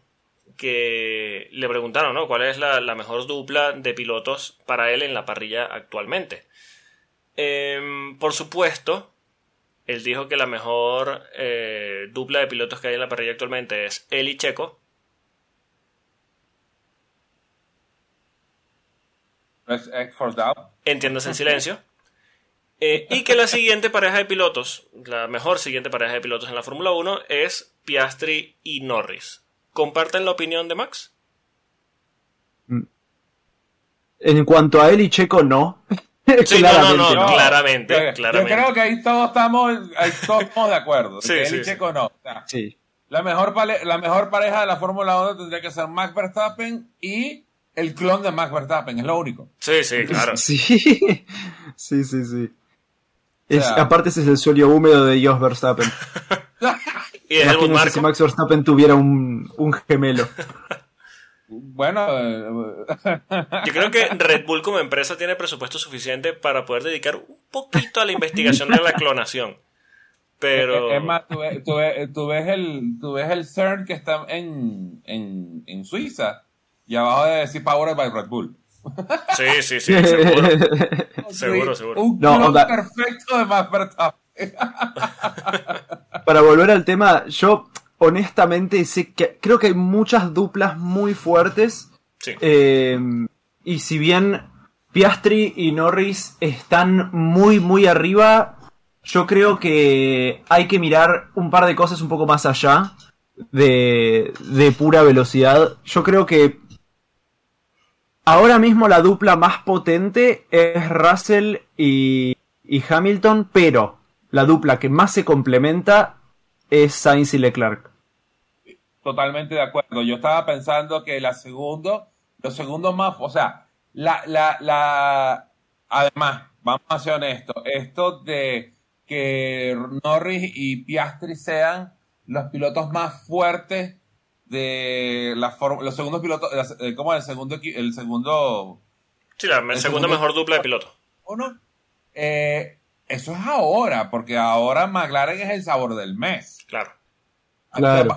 que le preguntaron, ¿no? ¿Cuál es la, la mejor dupla de pilotos para él en la parrilla actualmente? Em, por supuesto, él dijo que la mejor eh, dupla de pilotos que hay en la parrilla actualmente es él y Checo. Entiendas en silencio. Eh, y que la siguiente pareja de pilotos, la mejor siguiente pareja de pilotos en la Fórmula 1 es Piastri y Norris. ¿Comparten la opinión de Max? En cuanto a él y Checo, no. Sí, no, no, no, Claramente no. Claramente, yo, yo claramente. creo que ahí todos estamos, ahí todos estamos de acuerdo. Sí, que sí, sí. Checo no. O sea, Sí. la, mejor la mejor pareja de la Fórmula 1 tendría que ser Max Verstappen y el clon de Max Verstappen, es lo único. Sí, sí, claro. Sí, sí, sí, sí. Es, sea- aparte ese es el sueño húmedo de Jos Verstappen. Y Imagínense si. Max Verstappen tuviera un, un gemelo. Bueno, eh, Yo creo que Red Bull como empresa tiene presupuesto suficiente para poder dedicar un poquito a la investigación de la clonación. Pero... Es más, tú ves, tú ves- tú ves el, tú ves el CERN que está en, en, en Suiza Y abajo de decir Powered by Red Bull. Sí, sí, sí, seguro. seguro, seguro. Un No, onda- perfecto de Max Verstappen. Para volver al tema, yo honestamente sé que creo que hay muchas duplas muy fuertes. Sí. eh, y si bien Piastri y Norris están muy, muy arriba, yo creo que hay que mirar un par de cosas un poco más allá de, de pura velocidad. Yo creo que ahora mismo la dupla más potente es Russell y, y Hamilton, pero la dupla que más se complementa es Sainz y Leclerc. Totalmente de acuerdo. Yo estaba pensando que la segundo, los segundos más, o sea, la, la, la, además, vamos a ser honestos, esto de que Norris y Piastri sean los pilotos más fuertes de la forma, los segundos pilotos, eh, como el segundo, el segundo Sí, la el segunda segundo- mejor dupla de pilotos. uno, eh, eso es ahora, porque ahora McLaren es el sabor del mes. Claro. Claro.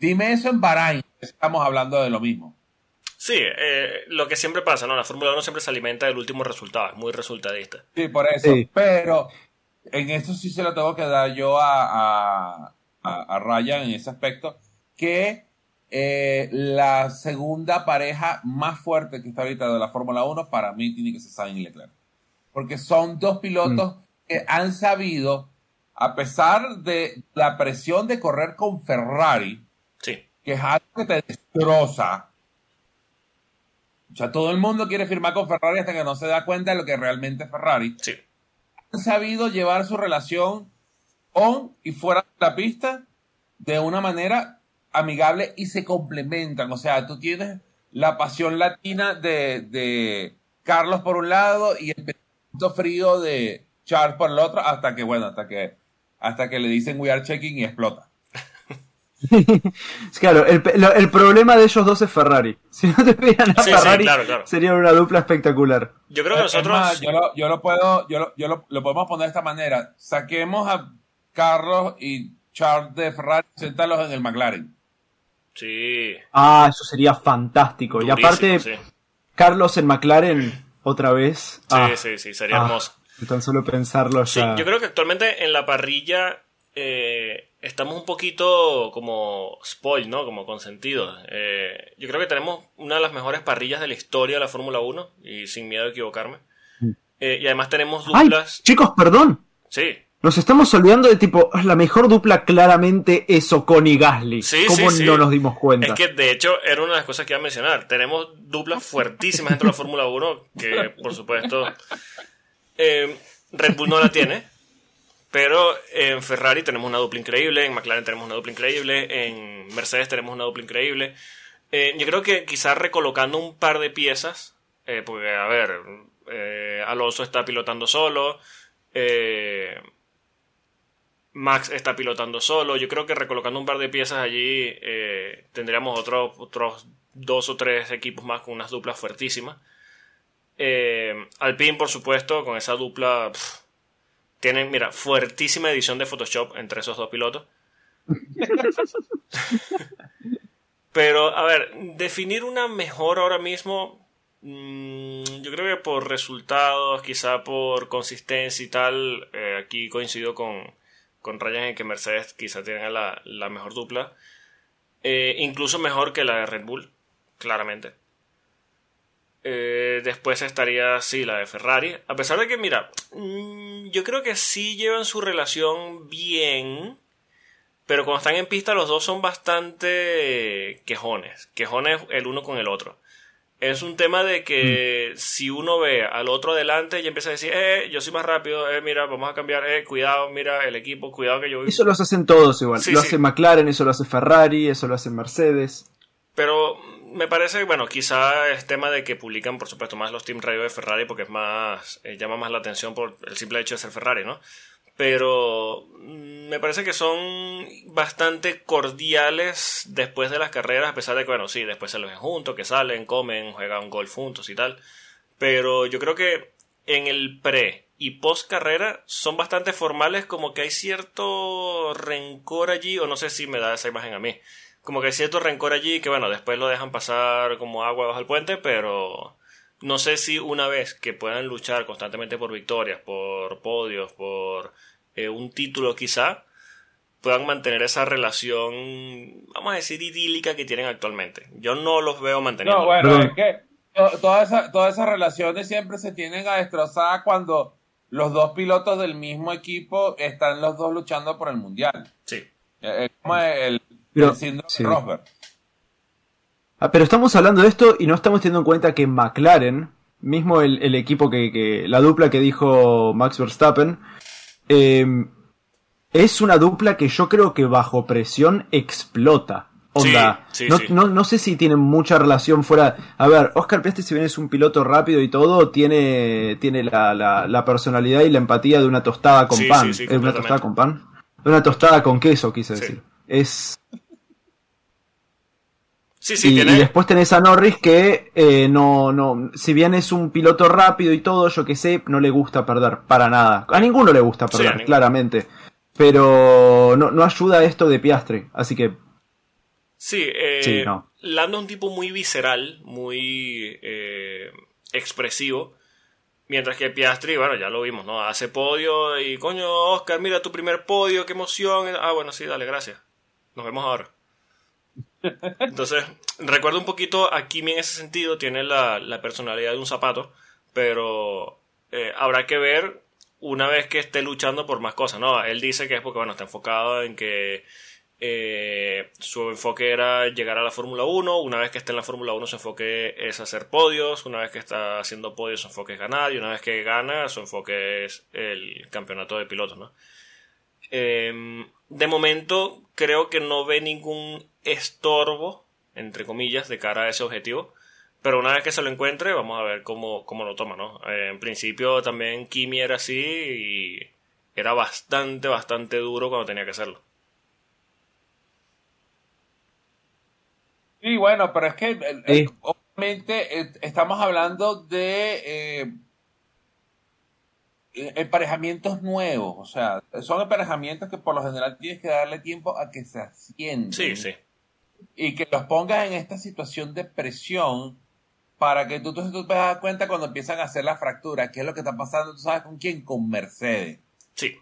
Dime eso en Bahrain, estamos hablando de lo mismo. Sí, eh, lo que siempre pasa, ¿no? La Fórmula 1 siempre se alimenta del último resultado, es muy resultadista. Sí, por eso. Sí. Pero en esto sí se lo tengo que dar yo a, a, a- a Ryan en ese aspecto, que eh, la segunda pareja más fuerte que está ahorita de la Fórmula 1 para mí tiene que ser Sainz y Leclerc. Porque son dos pilotos que han sabido, a pesar de la presión de correr con Ferrari, que es algo que te destroza. O sea, todo el mundo quiere firmar con Ferrari hasta que no se da cuenta de lo que realmente es Ferrari. sí. Han sabido llevar su relación on y fuera de la pista de una manera amigable y se complementan. O sea, tú tienes la pasión latina de, de Carlos por un lado y el pensamiento frío de Charles por el otro, hasta que, bueno, hasta que, hasta que le dicen we are checking y explota. Claro, el, el problema de ellos dos es Ferrari. Si no te pegan a Sí, sí, Ferrari, claro, claro. sería una dupla espectacular. Yo creo que Es nosotros... más, yo, lo, yo lo puedo, yo, lo, yo lo, lo podemos poner de esta manera. Saquemos a Carlos y Charles de Ferrari, séntalos en el McLaren. Sí. Ah, eso sería fantástico. y aparte, sí. Carlos en McLaren, otra vez. Sí, Ah, sí, sí, sería ah, hermoso. Tan solo pensarlo Sí, ya. yo creo que actualmente en la parrilla eh, estamos un poquito como spoil, ¿no? Como consentidos. Eh, yo creo que tenemos una de las mejores parrillas de la historia de la Fórmula 1 y sin miedo a equivocarme. Eh, y además tenemos Mm. Ay, duplas. chicos, perdón. Sí, Nos estamos olvidando de tipo, la mejor dupla claramente es Ocon y Gasly. Sí, ¿Cómo sí, sí. no nos dimos cuenta? Es que de hecho era una de las cosas que iba a mencionar. Tenemos duplas fuertísimas dentro de la Fórmula 1 que por supuesto eh, Red Bull no la tiene. Pero en Ferrari tenemos una dupla increíble, en McLaren tenemos una dupla increíble, en Mercedes tenemos una dupla increíble. Eh, yo creo que quizás recolocando un par de piezas, eh, porque a ver, eh, Alonso está pilotando solo, Max está pilotando solo. Yo creo que recolocando un par de piezas allí tendríamos otros dos o tres equipos más con unas duplas fuertísimas. Alpine, por supuesto, con esa dupla tienen, mira, fuertísima edición de Photoshop entre esos dos pilotos. Pero, a ver, definir una mejor ahora mismo, mm, yo creo que por resultados, quizá por consistencia y tal, eh, aquí coincido con, con Ryan en que Mercedes quizá tenga la, la mejor dupla. Eh, incluso mejor que la de Red Bull, claramente. Eh, después estaría, sí, la de Ferrari. A pesar de que, mira, mm, yo creo que sí llevan su relación bien. Pero cuando están en pista los dos son bastante quejones. Quejones el uno con el otro. Es un tema de que si uno ve al otro adelante y empieza a decir, eh, yo soy más rápido, eh, mira, vamos a cambiar, eh, cuidado, mira, el equipo, cuidado que yo... Eso lo hacen todos igual. Sí, lo sí. hace McLaren, eso lo hace Ferrari, eso lo hace Mercedes. Pero me parece, bueno, quizá es tema de que publican, por supuesto, más los Team Radio de Ferrari porque es más, eh, llama más la atención por el simple hecho de ser Ferrari, ¿no? Pero mm, me parece que son bastante cordiales después de las carreras, a pesar de que, bueno, sí, después se los ven juntos, que salen, comen, juegan golf juntos y tal. Pero yo creo que en el pre y post carrera son bastante formales, como que hay cierto rencor allí, o no sé si me da esa imagen a mí. Como que hay cierto rencor allí que bueno, después lo dejan pasar como agua bajo el puente, pero no sé si una vez que puedan luchar constantemente por victorias, por podios, por eh, un título quizá, puedan mantener esa relación, vamos a decir, idílica que tienen actualmente. Yo no los veo manteniendo. No, bueno, es que todas esas, todas esas relaciones siempre se tienen a destrozar cuando los dos pilotos del mismo equipo están los dos luchando por el mundial. Sí. Es como el, síndrome de Rosberg. Ah, pero estamos hablando de esto y no estamos teniendo en cuenta que McLaren, mismo el, equipo que, la dupla que dijo Max Verstappen, eh, es una dupla que yo creo que bajo presión explota. Onda, no, no, sé si tienen mucha relación fuera. A ver, Oscar Piastri, si bien es un piloto rápido y todo, tiene, tiene la, la, personalidad y la empatía de una tostada con pan. ¿Es una tostada con pan? De una tostada con queso, quise decir. Es. y, después tenés a Norris que eh, no, no, si bien es un piloto rápido y todo, yo que sé, no le gusta perder para nada. A ninguno le gusta perder, claramente. Pero no, no ayuda esto de Piastre, así que... Sí, eh, Lando es un tipo muy visceral, muy eh, expresivo. Mientras que Piastri, bueno, ya lo vimos, ¿no? Hace podio y, coño, Oscar, mira tu primer podio, qué emoción. Ah, bueno, sí, dale, gracias. Nos vemos ahora. Entonces, recuerdo un poquito a Kimi en ese sentido, tiene la, personalidad de un zapato, pero eh, habrá que ver una vez que esté luchando por más cosas, ¿no? Él dice que es porque, bueno, está enfocado en que eh, su enfoque era llegar a la Fórmula 1, una vez que esté en la Fórmula 1 su enfoque es hacer podios, una vez que está haciendo podios su enfoque es ganar y una vez que gana su enfoque es el campeonato de pilotos, ¿no? Em, de momento creo que no ve ningún estorbo, entre comillas, de cara a ese objetivo. Pero una vez que se lo encuentre, vamos a ver cómo, cómo lo toma, ¿no? Eh, en principio también Kimi era así y era bastante, bastante duro cuando tenía que hacerlo. Sí, bueno, pero es que eh, obviamente eh, estamos hablando de emparejamientos nuevos, o sea, son emparejamientos que por lo general tienes que darle tiempo a que se. Sí, sí. Y que los pongas en esta situación de presión para que tú, tú, te das cuenta cuando empiezan a hacer la fractura, qué es lo que está pasando, tú sabes con quién, con Mercedes. Sí.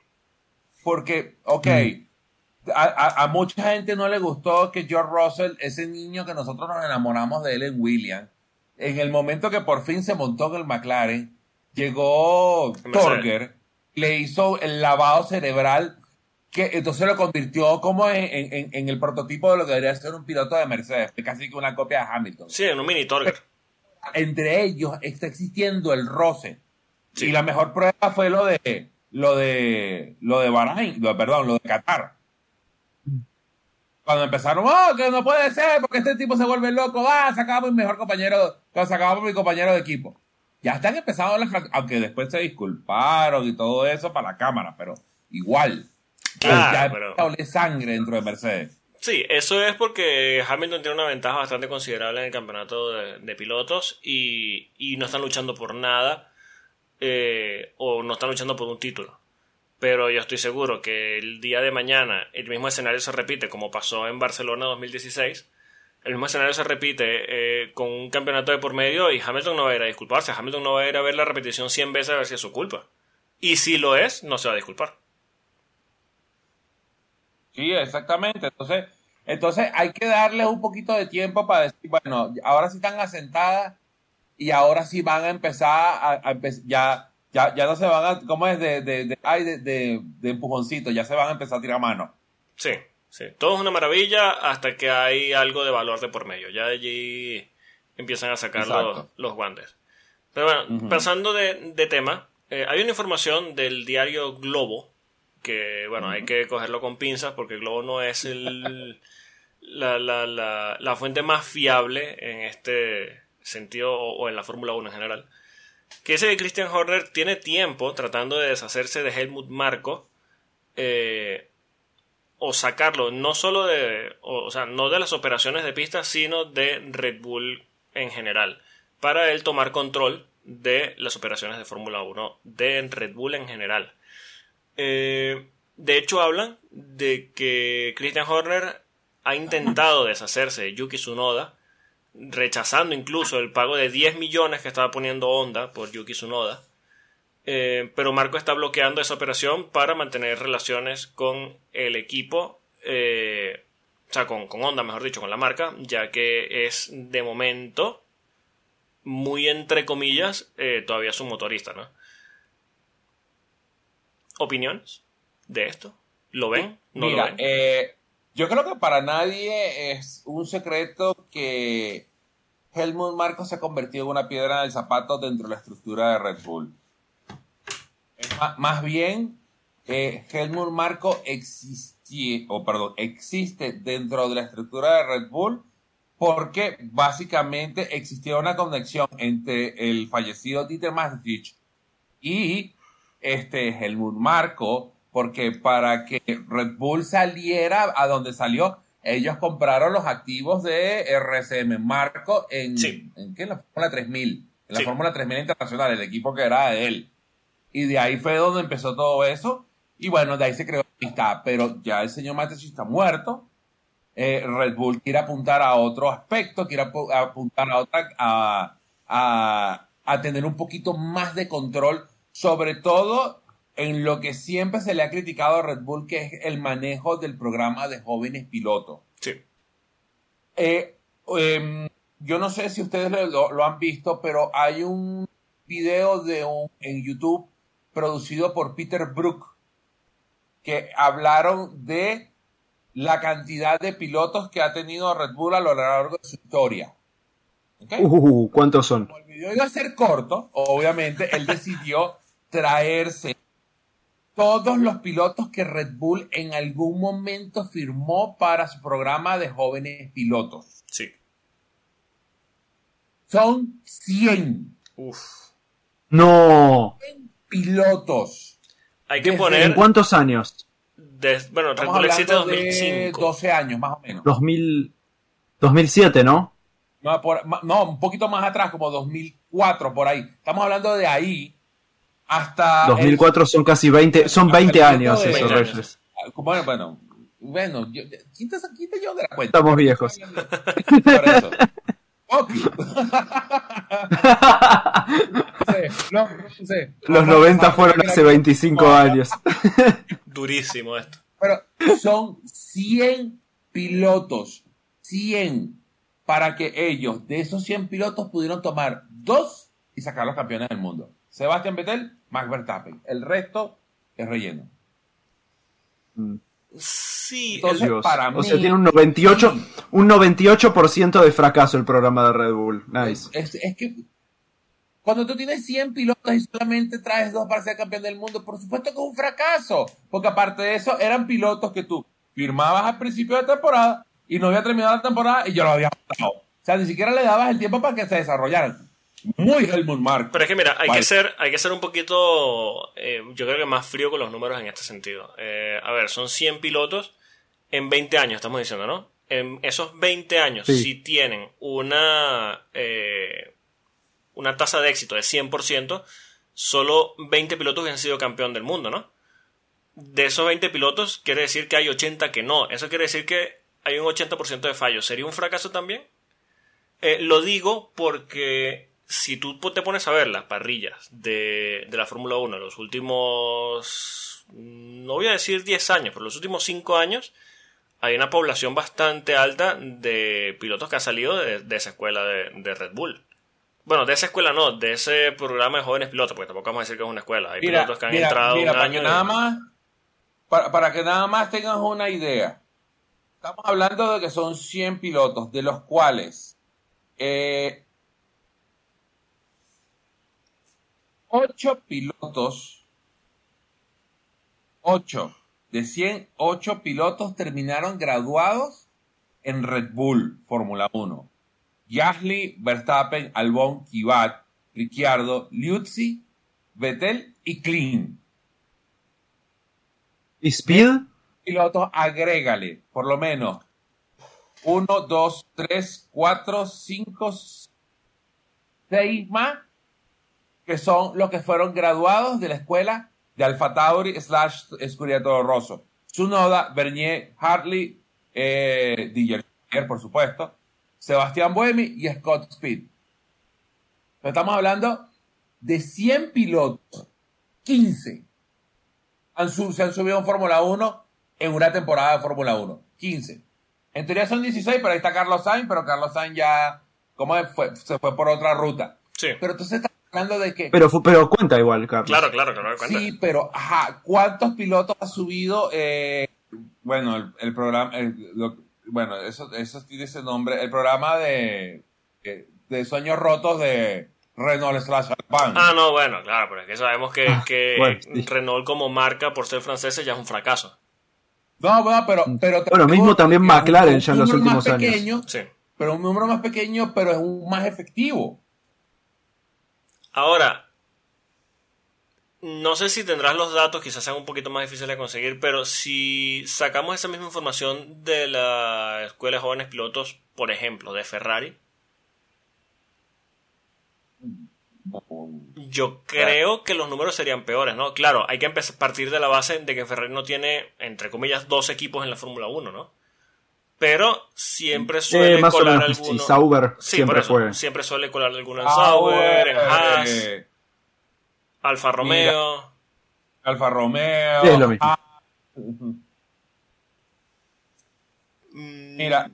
Porque, ok, mm. a, mucha gente no le gustó que George Russell, ese niño que nosotros nos enamoramos de él en Williams, en el momento que por fin se montó en el McLaren, llegó Torger, le hizo el lavado cerebral, que entonces lo convirtió como en, el prototipo de lo que debería ser un piloto de Mercedes, casi que una copia de Hamilton. Sí, en un mini Torger entre ellos está existiendo el roce. Y la mejor prueba fue lo de lo de lo de Bahrain, perdón, lo de Qatar. Cuando empezaron, oh, que no puede ser, porque este tipo se vuelve loco, ah, sacamos mi mejor compañero, sacamos mi compañero de equipo. Ya están empezando las aunque después se disculparon y todo eso para la cámara, pero igual. ya pero... sangre dentro de Mercedes. Sí, eso es porque Hamilton tiene una ventaja bastante considerable en el campeonato de, pilotos y, no están luchando por nada eh, o no están luchando por un título. Pero yo estoy seguro que el día de mañana el mismo escenario se repite como pasó en Barcelona 2016. El mismo escenario se repite eh, con un campeonato de por medio y Hamilton no va a ir a disculparse. Hamilton no va a ir a ver la repetición 100 veces a ver si es su culpa. Y si lo es, no se va a disculpar. Sí, exactamente. Entonces, entonces hay que darles un poquito de tiempo para decir, bueno, ahora sí están asentadas y ahora sí van a empezar a, ya, ya, ya no se van a, ¿cómo es? De, de, de, de, empujoncito, ya se van a empezar a tirar mano. Sí, sí. Todo es una maravilla hasta que hay algo de valor de por medio. Ya allí empiezan a sacar los, guantes. Pero bueno, pasando de, tema, eh, hay una información del diario Globo que bueno, hay que cogerlo con pinzas porque el Globo no es el, la, la, la, la, fuente más fiable en este sentido o, en la Fórmula 1 en general. Que ese de Christian Horner tiene tiempo tratando de deshacerse de Helmut Marko eh, o sacarlo no solo de, o, sea, no de las operaciones de pista, sino de Red Bull en general, para él tomar control de las operaciones de Fórmula 1 de Red Bull en general. Eh, de hecho, hablan de que Christian Horner ha intentado deshacerse de Yuki Tsunoda, rechazando incluso el pago de 10 millones que estaba poniendo Honda por Yuki Tsunoda. Eh, pero Marco está bloqueando esa operación para mantener relaciones con el equipo, eh, o sea, con, con Honda, mejor dicho, con la marca, ya que es de momento muy entre comillas, eh, todavía es un motorista, ¿no? ¿Opiniones de esto? ¿Lo ven? ¿No Mira, lo ven? eh, yo creo que para nadie es un secreto que Helmut Marko se ha convertido en una piedra en el zapato dentro de la estructura de Red Bull. Más bien, eh, Helmut Marko existie, o perdón, existe dentro de la estructura de Red Bull porque básicamente existía una conexión entre el fallecido Dieter Mateschitz y este Helmut Marko, porque para que Red Bull saliera a donde salió, ellos compraron los activos de RCM Marco en, Sí. ¿en qué? En la Fórmula 3000, en la Sí. Fórmula 3000 Internacional, el equipo que era de él. Y de ahí fue donde empezó todo eso. Y bueno, de ahí se creó la amistad. Pero ya el señor Mateschitz está muerto. Eh, Red Bull quiere apuntar a otro aspecto, quiere apu- apuntar a otra, a, a, a tener un poquito más de control, sobre todo en lo que siempre se le ha criticado a Red Bull, que es el manejo del programa de jóvenes pilotos. Sí. Eh, em, yo no sé si ustedes lo, lo- lo han visto, pero hay un video de un, en YouTube producido por Peter Brook que hablaron de la cantidad de pilotos que ha tenido Red Bull a lo largo de su historia. ¿Ok? Uh, ¿cuántos son? Como el video iba a ser corto, obviamente él decidió traerse todos los pilotos que Red Bull en algún momento firmó para su programa de jóvenes pilotos. Sí. Son 100 Uf. No. Pilotos. Hay que Desde- ¿En poner. cuántos años? des- bueno, Red Estamos Bull existe en hablando de 2005. 12 años más o menos. 2000, 2007, ¿no? No, por- no, un poquito más atrás, como 2004, por ahí. Estamos hablando de ahí hasta... el- 2004 son casi 20, son 20 años de- esos 20 años. Reyes. Bueno, bueno, bueno, yo, ¿quién te, quién te lleva de la cuenta? Estamos viejos. Por eso. Ok. No sé, no, no sé. Los No, 90 no, fueron hace no, 25 no, años. Durísimo esto. Pero son 100 pilotos. 100. Para que ellos, de esos 100 pilotos, pudieron tomar dos y sacar los campeones del mundo. Sebastián Vettel, Max Verstappen. El resto es relleno. Sí, Entonces, para o sea, mí- tiene un 98, un 98% de fracaso el programa de Red Bull. Nice. Es, es que cuando tú tienes 100 pilotos y solamente traes dos para ser campeón del mundo, por supuesto que es un fracaso. Porque aparte de eso, eran pilotos que tú firmabas al principio de temporada y no había terminado la temporada y ya lo había matado. O sea, ni siquiera le dabas el tiempo para que se desarrollaran. Muy Helmut Marko. Pero es que mira, hay Vale. que ser, hay que ser un poquito, eh, yo creo que más frío con los números en este sentido. Eh, a ver, son 100 pilotos en 20 años, estamos diciendo, ¿no? En esos 20 años, Sí. si tienen una, eh, una tasa de éxito de 100%, solo 20 pilotos han sido campeón del mundo, ¿no? De esos 20 pilotos, quiere decir que hay 80 que no. Eso quiere decir que hay un 80% de fallos. ¿Sería un fracaso también? Lo digo porque si tú te pones a ver las parrillas de, de la Fórmula 1 en los últimos, no voy a decir 10 años, pero los últimos 5 años, hay una población bastante alta de pilotos que han salido de, de esa escuela de, de Red Bull. Bueno, de esa escuela no, de ese programa de jóvenes pilotos, porque tampoco vamos a decir que es una escuela. Hay Mira, pilotos que han mira, entrado mira, un para año. que y- nada más, para, para que nada más tengas una idea. Estamos hablando de que son 100 pilotos, de los cuales eh, 8 pilotos, 8 de 100, 8 pilotos terminaron graduados en Red Bull Fórmula 1. Gasly, Verstappen, Albon, Kivat, Ricciardo, Liuzzi, Vettel y Klein. ¿Y Speed? pilotos, agrégale por lo menos 1, 2, 3, 4, 5, 6 más que son los que fueron graduados de la escuela de Alfa Tauri slash Escuriato Rosso. Tsunoda, Bernier, Hartley, eh, DJ por supuesto, Sebastián Buemi y Scott Speed. Estamos hablando de 100 pilotos, 15 han se han subido en Fórmula 1 en una temporada de Fórmula 1. 15. En teoría son 16, pero ahí está Carlos Sainz, pero Carlos Sainz ya ¿cómo fue? se fue por otra ruta. Sí. Pero entonces está hablando de que... Pero, pero cuenta igual, Carlos. Claro, claro, claro. Cuenta. Sí, pero, ajá, ¿cuántos pilotos ha subido? Eh, bueno, el, programa, bueno, eso, eso tiene ese nombre, el programa de, de sueños rotos de Renault slash Alpine. Ah, no, bueno, claro, pero es que sabemos que, ah, que Renault como marca por ser francesa ya es un fracaso. No, bueno, pero... pero bueno, mismo también McLaren ya en los últimos años. Sí. Pero un número más pequeño, pero es un más efectivo. Ahora, no sé si tendrás los datos, quizás sean un poquito más difíciles de conseguir, pero si sacamos esa misma información de la Escuela de Jóvenes Pilotos, por ejemplo, de Ferrari, yo creo que los números serían peores, ¿no? Claro, hay que empezar a partir de la base de que Ferrari no tiene, entre comillas, dos equipos en la Fórmula 1, ¿no? Pero siempre suele colar alguno. Sauber siempre fue. Siempre suele colar alguno en Sauber, en Haas, Alfa Romeo. Alfa Romeo. es lo mismo. Mira,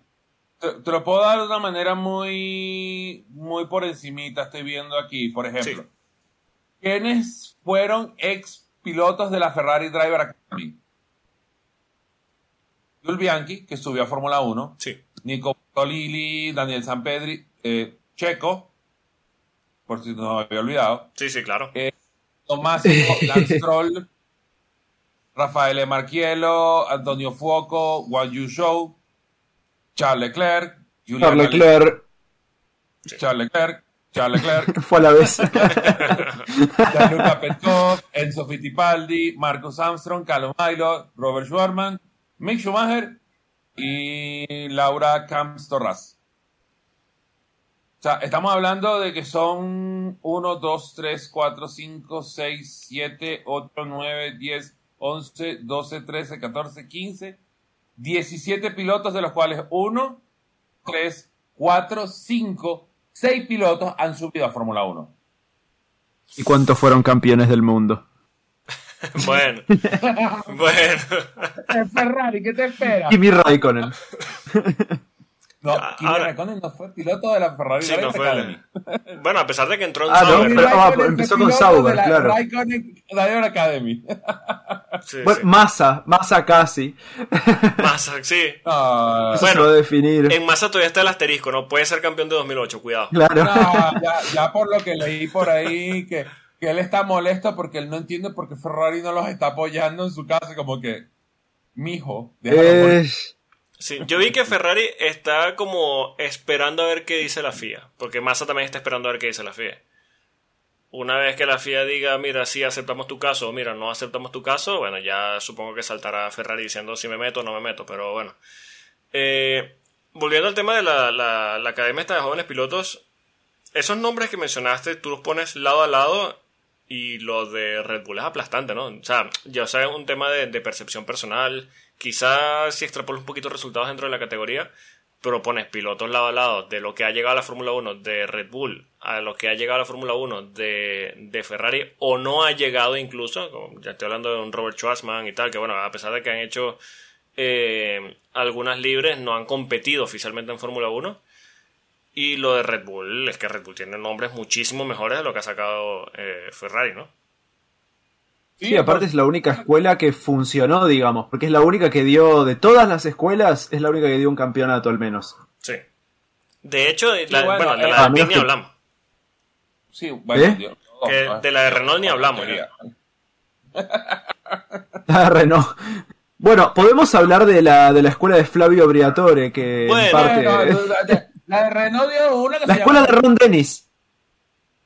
te, lo puedo dar de una manera muy, muy por encimita, estoy viendo aquí, por ejemplo. ¿Quiénes fueron ex pilotos de la Ferrari Driver Academy? Jules Bianchi, que subió a Fórmula 1. Sí. Nico Tolili, Daniel Sanpedri, eh, Checo, por si no me había olvidado. Sí, sí, claro. Eh, Tomás Lance Stroll, Rafael Marchiello, Antonio Fuoco, Wang Yu Shou, Charles Leclerc, Charles Leclerc, Charles Leclerc, Charles Leclerc. Fue a la vez. Gianluca Petkov, Enzo Fittipaldi, Marcus Armstrong, Carlos Milo, Robert Schwarman, Mick Schumacher y Laura Camps Torras. O sea, estamos hablando de que son 1, 2, 3, 4, 5, 6, 7, 8, 9, 10, 11, 12, 13, 14, 15, 17 pilotos, de los cuales 1, 3, 4, 5, 6 pilotos han subido a Fórmula 1. ¿Y cuántos fueron campeones del mundo? bueno, bueno. Ferrari, ¿qué te espera? Kimi Raikkonen. No, Kimi Raikkonen no fue piloto de la Ferrari sí, no Academy. Bueno, a pesar de que entró en ah, Sauber. No, pero, ah, empezó con Sauber, claro. Raikkonen Driver Academy. Sí, bueno, sí. Massa, Massa casi. Massa, sí. Ah, bueno, definir. en Massa todavía está el asterisco, no puede ser campeón de 2008, cuidado. Claro. No, ya, ya por lo que leí por ahí que, que él está molesto porque él no entiende por qué Ferrari no los está apoyando en su casa, como que, mijo, déjalo. Sí, yo vi que Ferrari está como esperando a ver qué dice la FIA, porque Massa también está esperando a ver qué dice la FIA. Una vez que la FIA diga, mira, sí aceptamos tu caso, o mira, no aceptamos tu caso, bueno, ya supongo que saltará Ferrari diciendo si me meto o no me meto, pero bueno. Eh, volviendo al tema de la, la, la Academia esta de Jóvenes Pilotos, esos nombres que mencionaste, tú los pones lado a lado y lo de Red Bull es aplastante, ¿no? O sea, ya sea un tema de, percepción personal, quizás si extrapolas un poquito resultados dentro de la categoría, pero pones pilotos lado a lado de lo que ha llegado a la Fórmula 1 de Red Bull a lo que ha llegado a la Fórmula 1 de, de, Ferrari o no ha llegado incluso, como ya estoy hablando de un Robert Schwarzman y tal, que bueno, a pesar de que han hecho eh, algunas libres, no han competido oficialmente en Fórmula 1. Y lo de Red Bull, es que Red Bull tiene nombres muchísimo mejores de lo que ha sacado eh, Ferrari, ¿no? Sí, aparte es la única escuela que funcionó, digamos, porque es la única que dio, de todas las escuelas, es la única que dio un campeonato al menos. Sí. De hecho, de la, bueno, bueno, de la de ni hablamos. Sí, bueno, ¿Eh? Dios, que de la de Renault ni hablamos. La de Renault. Bueno, podemos hablar de la, de la escuela de Flavio Briatore, que Bueno, en parte... La, de Renault dio una que La se escuela llama- de Ron Dennis.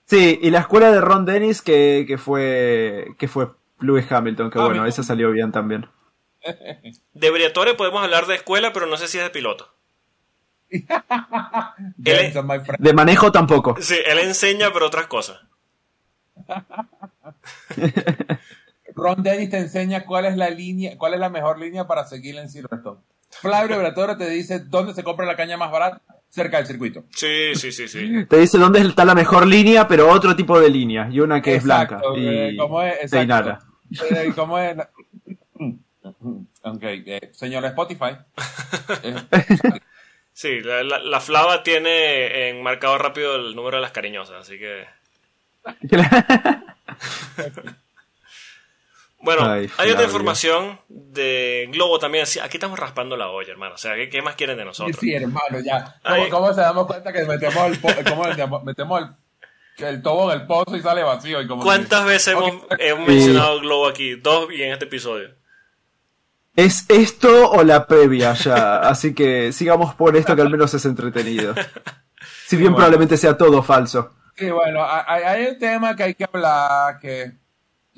Sí, y la escuela de Ron Dennis que, que fue que fue Lewis Hamilton, que Ah, bueno, esa salió bien también. De Briatore podemos hablar de escuela, pero no sé si es de piloto. De manejo tampoco. Sí, él enseña, pero otras cosas. Ron Dennis te enseña cuál es la línea, cuál es la mejor línea para seguir en Silverstone. Flavio Briatore te dice dónde se compra la caña más barata, cerca del circuito. Sí, sí, sí, sí. Te dice dónde está la mejor línea, pero otro tipo de línea. Y una que Exacto, es blanca. eh, Y ¿cómo es? Exacto. Eh, ¿Cómo es? Ok, eh, señor Spotify. Sí, la, la- la Flava tiene en marcado rápido el número de las cariñosas, así que... Bueno, Ay, hay otra información de Globo también. Sí, aquí estamos raspando la olla, hermano. O sea, ¿qué, qué más quieren de nosotros? sí, hermano, ya. ¿Cómo, cómo se damos cuenta que metemos el, po- cómo metemos, metemos el, que el tobo en el pozo y sale vacío? Y como ¿Cuántas veces hemos, Ok. hemos mencionado Globo aquí? Dos y en este episodio. ¿Es esto o la previa ya? Así que sigamos por esto que al menos es entretenido. Si bien bueno. probablemente sea todo falso. Sí, bueno, hay, hay un tema que hay que hablar, que,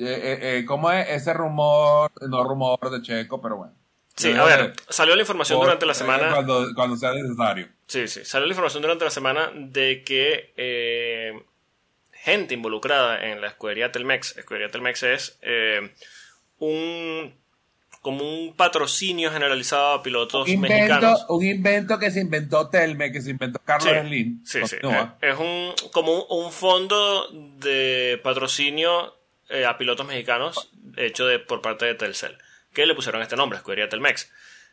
eh, eh, eh, ¿cómo es ese rumor? No rumor de Checo, pero bueno. Sí, a ver, salió la información por- durante la semana. Cuando, cuando sea necesario. Sí, sí. Salió la información durante la semana de que eh, gente involucrada en la escudería Telmex, escudería Telmex es eh, un como un patrocinio generalizado a pilotos Un invento, mexicanos. un invento que se inventó Telme, que se inventó Carlos Sí, Slim. sí, sí. Es un como un, un fondo de patrocinio eh, a pilotos mexicanos hecho de, por parte de Telcel, que le pusieron este nombre, escudería Telmex.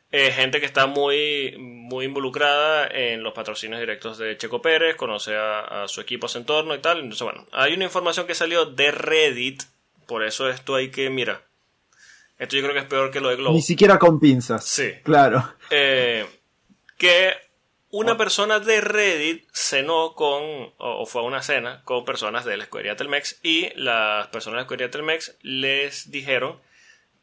Eh, gente que está muy, muy involucrada en los patrocinios directos de Checo Pérez, conoce a, a su equipo, a su entorno y tal. Entonces, bueno, hay una información que salió de Reddit, por eso esto hay que, mira, esto yo creo que es peor que lo de Globo. Ni siquiera con pinzas. Sí. Claro. Eh, que una persona de Reddit cenó con, o, o fue a una cena con personas de la escudería Telmex y las personas de la escudería Telmex les dijeron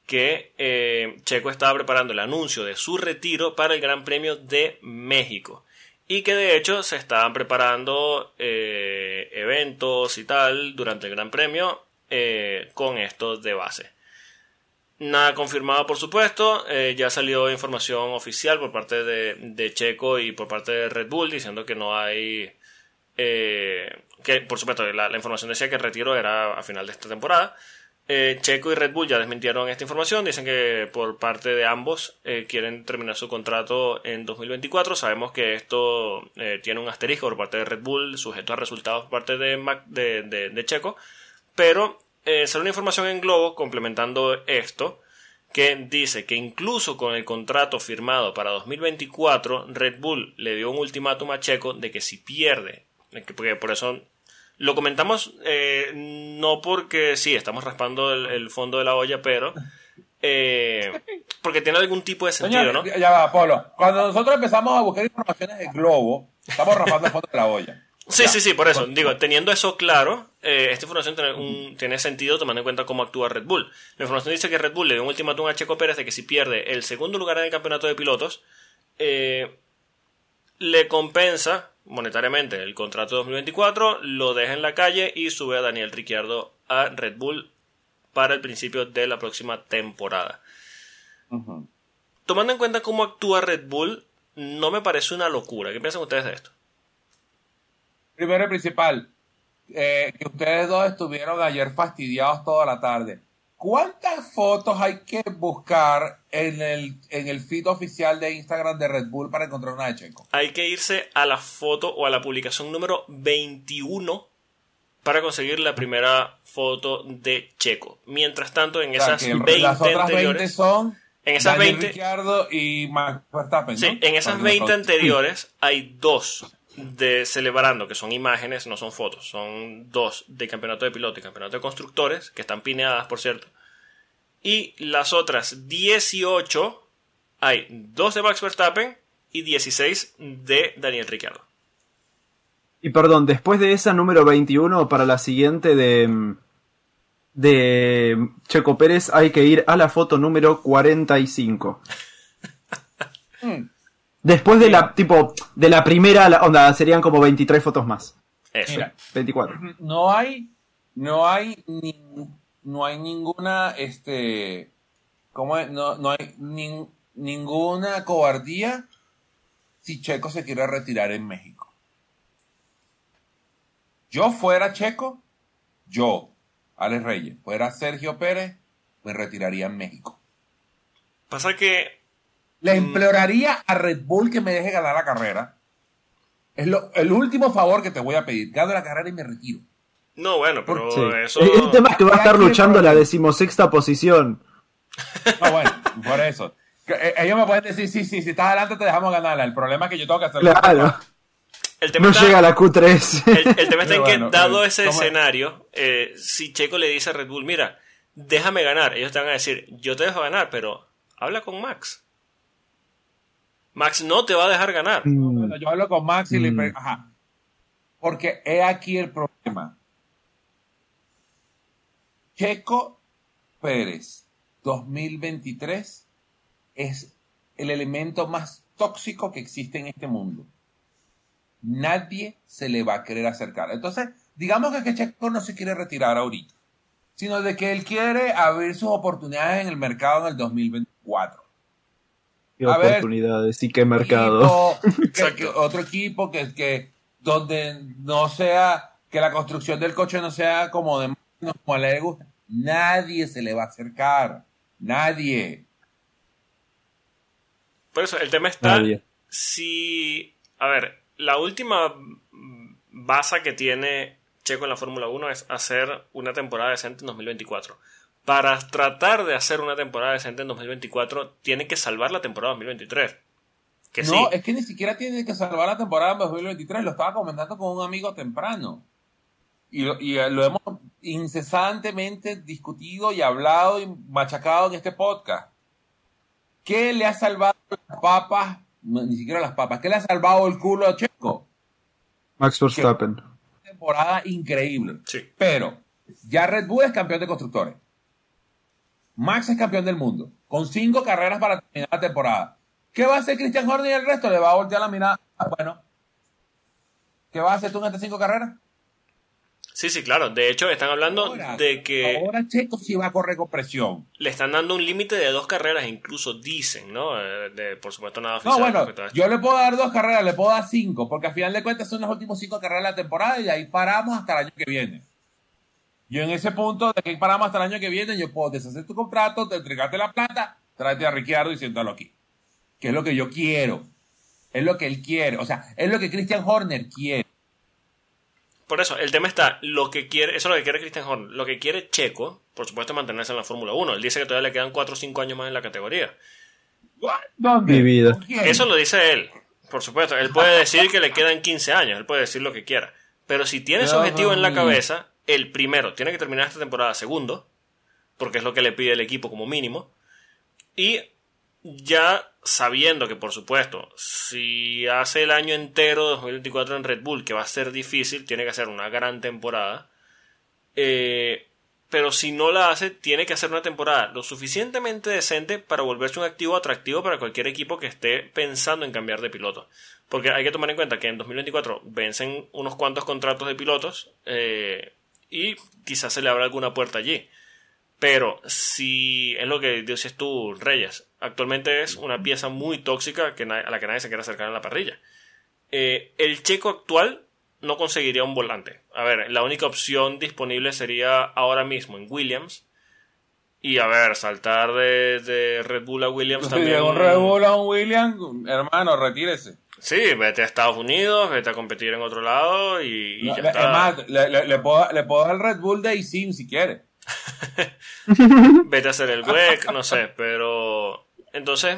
que eh, Checo estaba preparando el anuncio de su retiro para el Gran Premio de México y que de hecho se estaban preparando eh, eventos y tal durante el Gran Premio eh, con esto de base. Nada confirmado, por supuesto. eh, ya salió información oficial por parte de, Checo y por parte de Red Bull diciendo que no hay. eh, que por supuesto la, información decía que el retiro era a final de esta temporada. Eh, Checo y Red Bull ya desmintieron esta información. Dicen que por parte de ambos eh, quieren terminar su contrato en 2024. Sabemos que esto tiene un asterisco por parte de Red Bull, sujeto a resultados por parte de, Mac- de- de Checo. Pero eh, sale una información en Globo complementando esto que dice que incluso con el contrato firmado para 2024, Red Bull le dio un ultimátum a Checo de que si pierde, que- porque por eso lo comentamos eh, no porque sí, estamos raspando el, el fondo de la olla, pero eh, porque tiene algún tipo de sentido, Señor, ¿no? ya- ya va, Polo. Cuando nosotros empezamos a buscar informaciones de Globo, estamos raspando el fondo de la olla. Sí, Ya. sí, sí, por eso. Digo, teniendo eso claro, eh, esta información tiene, un- tiene sentido tomando en cuenta cómo actúa Red Bull. La información dice que Red Bull le dio un ultimátum a Checo Pérez de que si pierde el segundo lugar en el campeonato de pilotos, eh, le compensa monetariamente el contrato de 2024, lo deja en la calle y sube a Daniel Ricciardo a Red Bull para el principio de la próxima temporada. Tomando en cuenta cómo actúa Red Bull, no me parece una locura. ¿Qué piensan ustedes de esto? Primero y principal, eh, que ustedes dos estuvieron ayer fastidiados toda la tarde. ¿Cuántas fotos hay que buscar en el, en el feed oficial de Instagram de Red Bull para encontrar una de Checo? hay que irse a la foto o a la publicación número 21 para conseguir la primera foto de Checo. Mientras tanto, en O sea, esas el- 20 las otras 20 anteriores, son en esas Daniel 20 Ricciardo y Max Verstappen, ¿no? sí, en esas Porque 20 nosotros- anteriores hay dos de celebrando, que son imágenes, no son fotos, son dos de campeonato de piloto y campeonato de constructores, que están pineadas, por cierto. Y las otras 18 hay dos de Max Verstappen y 16 de Daniel Ricciardo. Y perdón, después de esa número 21, para la siguiente de, de Checo Pérez, hay que ir a la foto número 45. Mm. Después de la, tipo, de la primera, onda, serían como 23 fotos más. Eso. Mira, 24. no hay, no hay, ni- no hay ninguna, este, ¿cómo es? No, no hay nin- ninguna cobardía si Checo se quiere retirar en México. Yo fuera Checo, yo, Alex Reyes, fuera Sergio Pérez, me retiraría en México. Pasa que Le imploraría a Red Bull que me deje ganar la carrera. Es lo, el último favor que te voy a pedir. Gano la carrera y me retiro. No, bueno, pero Sí. eso... El, el tema es que va a estar luchando la decimosexta posición. No, bueno, por eso. Eh, ellos me pueden decir, sí, sí, si estás adelante te dejamos ganarla. El problema es que yo tengo que hacerlo. Claro. El tema No está- llega a la Q3. El, el tema está en que, dado eh, ese escenario, eh, si Checo le dice a Red Bull, mira, déjame ganar, ellos te van a decir, yo te dejo ganar, pero habla con Max. Max no te va a dejar ganar. Mm, yo hablo con Max y le Mm. Ajá. Porque he aquí el problema. Checo Pérez 2023 es el elemento más tóxico que existe en este mundo. Nadie se le va a querer acercar. Entonces, digamos que, que Checo no se quiere retirar ahorita, sino de que él quiere abrir sus oportunidades en el mercado en el 2024 qué a ver, oportunidades y qué mercado. equipo, que- otro equipo que, que donde no sea que la construcción del coche no sea como de como le gusta nadie se le va a acercar nadie Por eso, el tema está Nadie. si... A ver, la última baza que tiene Checo en la Fórmula 1 es hacer una temporada decente en 2024. Para tratar de hacer una temporada decente en 2024, tiene que salvar la temporada 2023. Que no sí, es que ni siquiera tiene que salvar la temporada en 2023 lo estaba comentando con un amigo temprano y, lo- y, eh, lo hemos incesantemente discutido y hablado y machacado en este podcast ¿qué le ha salvado las papas? No, ni siquiera las papas ¿qué le ha salvado el culo a Checo? Max Verstappen. temporada increíble. sí. Pero ya Red Bull es campeón de constructores. Max es campeón del mundo. Con cinco carreras para terminar la temporada. ¿Qué va a hacer Christian Horner y el resto? Le va a voltear la mirada. Ah, bueno. ¿Qué vas a hacer tú en estas cinco carreras? Sí, sí, claro. De hecho, están hablando Ahora- de que Ahora Checo sí va a correr con presión. le están dando un límite de dos carreras, incluso dicen, ¿no? Eh, De, por supuesto, nada No, oficial. bueno, a esto. yo le puedo dar dos carreras, le puedo dar cinco, porque al final de cuentas son las últimas cinco carreras de la temporada y de ahí paramos hasta el año que viene. Yo en ese punto de que paramos hasta el año que viene, yo puedo deshacer tu contrato, te entregarte la plata, tráete a Ricciardo y siéntalo aquí. Que es lo que yo quiero. Es lo que él quiere. O sea, es lo que Christian Horner quiere. Por eso, el tema está, lo que quiere, eso es lo que quiere Christian Horner, lo que quiere Checo, por supuesto, es mantenerse en la Fórmula 1. Él dice que todavía le quedan 4 o 5 años más en la categoría. ¿Dónde? Mi vida. Eso lo dice él, por supuesto. Él puede decir que le quedan 15 años, él puede decir lo que quiera. Pero si tiene ese objetivo en la cabeza, el primero tiene que terminar esta temporada segundo, porque es lo que le pide el equipo como mínimo. Y ya sabiendo que, por supuesto, si hace el año entero de 2024 en Red Bull, que va a ser difícil, tiene que hacer una gran temporada. Eh, pero si no la hace, tiene que hacer una temporada lo suficientemente decente para volverse un activo atractivo para cualquier equipo que esté pensando en cambiar de piloto. Porque hay que tomar en cuenta que en 2024 vencen unos cuantos contratos de pilotos eh, y quizás se le abra alguna puerta allí. Pero si es lo que dices tú, Reyes, actualmente es una pieza muy tóxica que a la que nadie se quiere acercar en la parrilla. Eh, el checo actual no conseguiría un volante. A ver, la única opción disponible sería ahora mismo en Williams. Y a ver, saltar de, de Red Bull a Williams Si también. llega un Red Bull a un William, hermano, retírese. Sí, vete a Estados Unidos, vete a competir en otro lado y, y No, ya es está. más, le, le- le puedo, le puedo dar el Red Bull de Isim si quiere. Vete a hacer el WEC, no sé, pero. Entonces,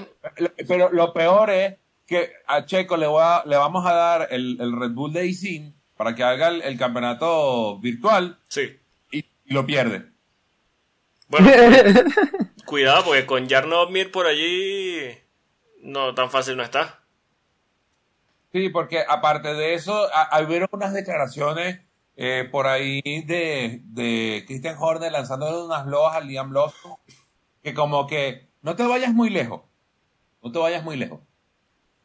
Pero lo peor es que a Checo le, vamos a dar el, el Red Bull de Isim para que haga el, el campeonato virtual sí. y, y lo pierde. Bueno, cuidado, porque con Jarno Mir por allí. No, tan fácil no está. Sí, porque aparte de eso, hubieron unas declaraciones eh, por ahí de, de Christian Horner lanzándole unas loas a Liam Lawson que como que no te vayas muy lejos, no te vayas muy lejos.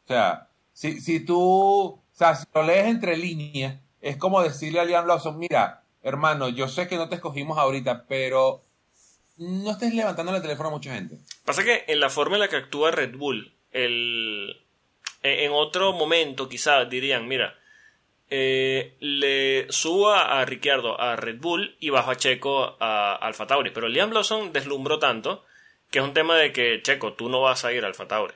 O sea, si, si tú, o sea, lo lees entre líneas, es como decirle a Liam Lawson, mira, hermano, yo sé que no te escogimos ahorita, pero no estés levantando el teléfono a mucha gente. Pasa que en la forma en la que actúa Red Bull, el, en en otro momento quizás dirían, mira, eh, le suba a Ricciardo a Red Bull y bajo a Checo a Alfa Tauri. Pero Liam Lawson deslumbró tanto que es un tema de que, Checo, tú no vas a ir a Alfa Tauri.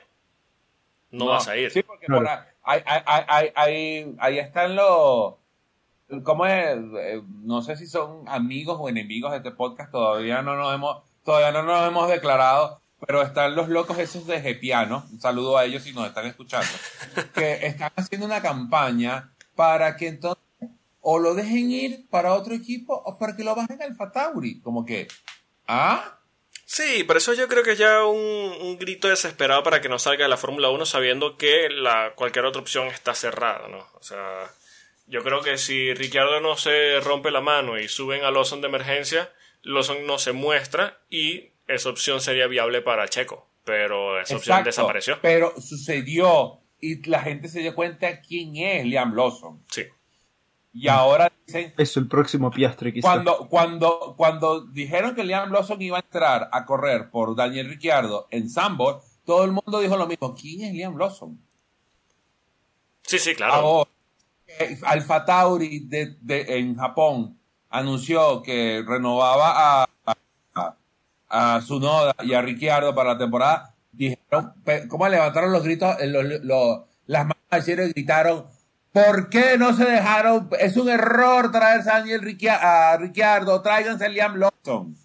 no, vas a ir. Sí, porque por ahí, ahí, ahí, ahí, están los... ¿Cómo es? Eh, no sé si son amigos o enemigos de este podcast, todavía no nos hemos, todavía no nos hemos declarado, pero están los locos esos de Gepiano, un saludo a ellos si nos están escuchando, que están haciendo una campaña para que entonces o lo dejen ir para otro equipo o para que lo bajen al Fatauri. Como que, ¿ah? Sí, por eso yo creo que ya un, grito desesperado para que no salga de la Fórmula 1 sabiendo que la, cualquier otra opción está cerrada, ¿no? O sea, yo creo que si Ricciardo no se rompe la mano y suben a Lawson de emergencia, Lawson no se muestra y esa opción sería viable para Checo. Pero esa opción desapareció. Pero sucedió y la gente se dio cuenta quién es Liam Lawson. Sí. Y ahora dicen... Es el próximo Piastre quizá. Cuando, cuando, cuando dijeron que Liam Lawson iba a entrar a correr por Daniel Ricciardo en Sambor, todo el mundo dijo lo mismo. ¿Quién es Liam Lawson? Sí, sí, claro. Ahora, eh, Alfa Tauri de, en Japón anunció que renovaba a, a Sunoda y a Ricciardo para la temporada. Dijeron, ¿cómo levantaron los gritos? las manos y gritaron ¿Por qué no se dejaron? Es un error traerse a Daniel a Ricciardo, tráiganse a Liam Lawson.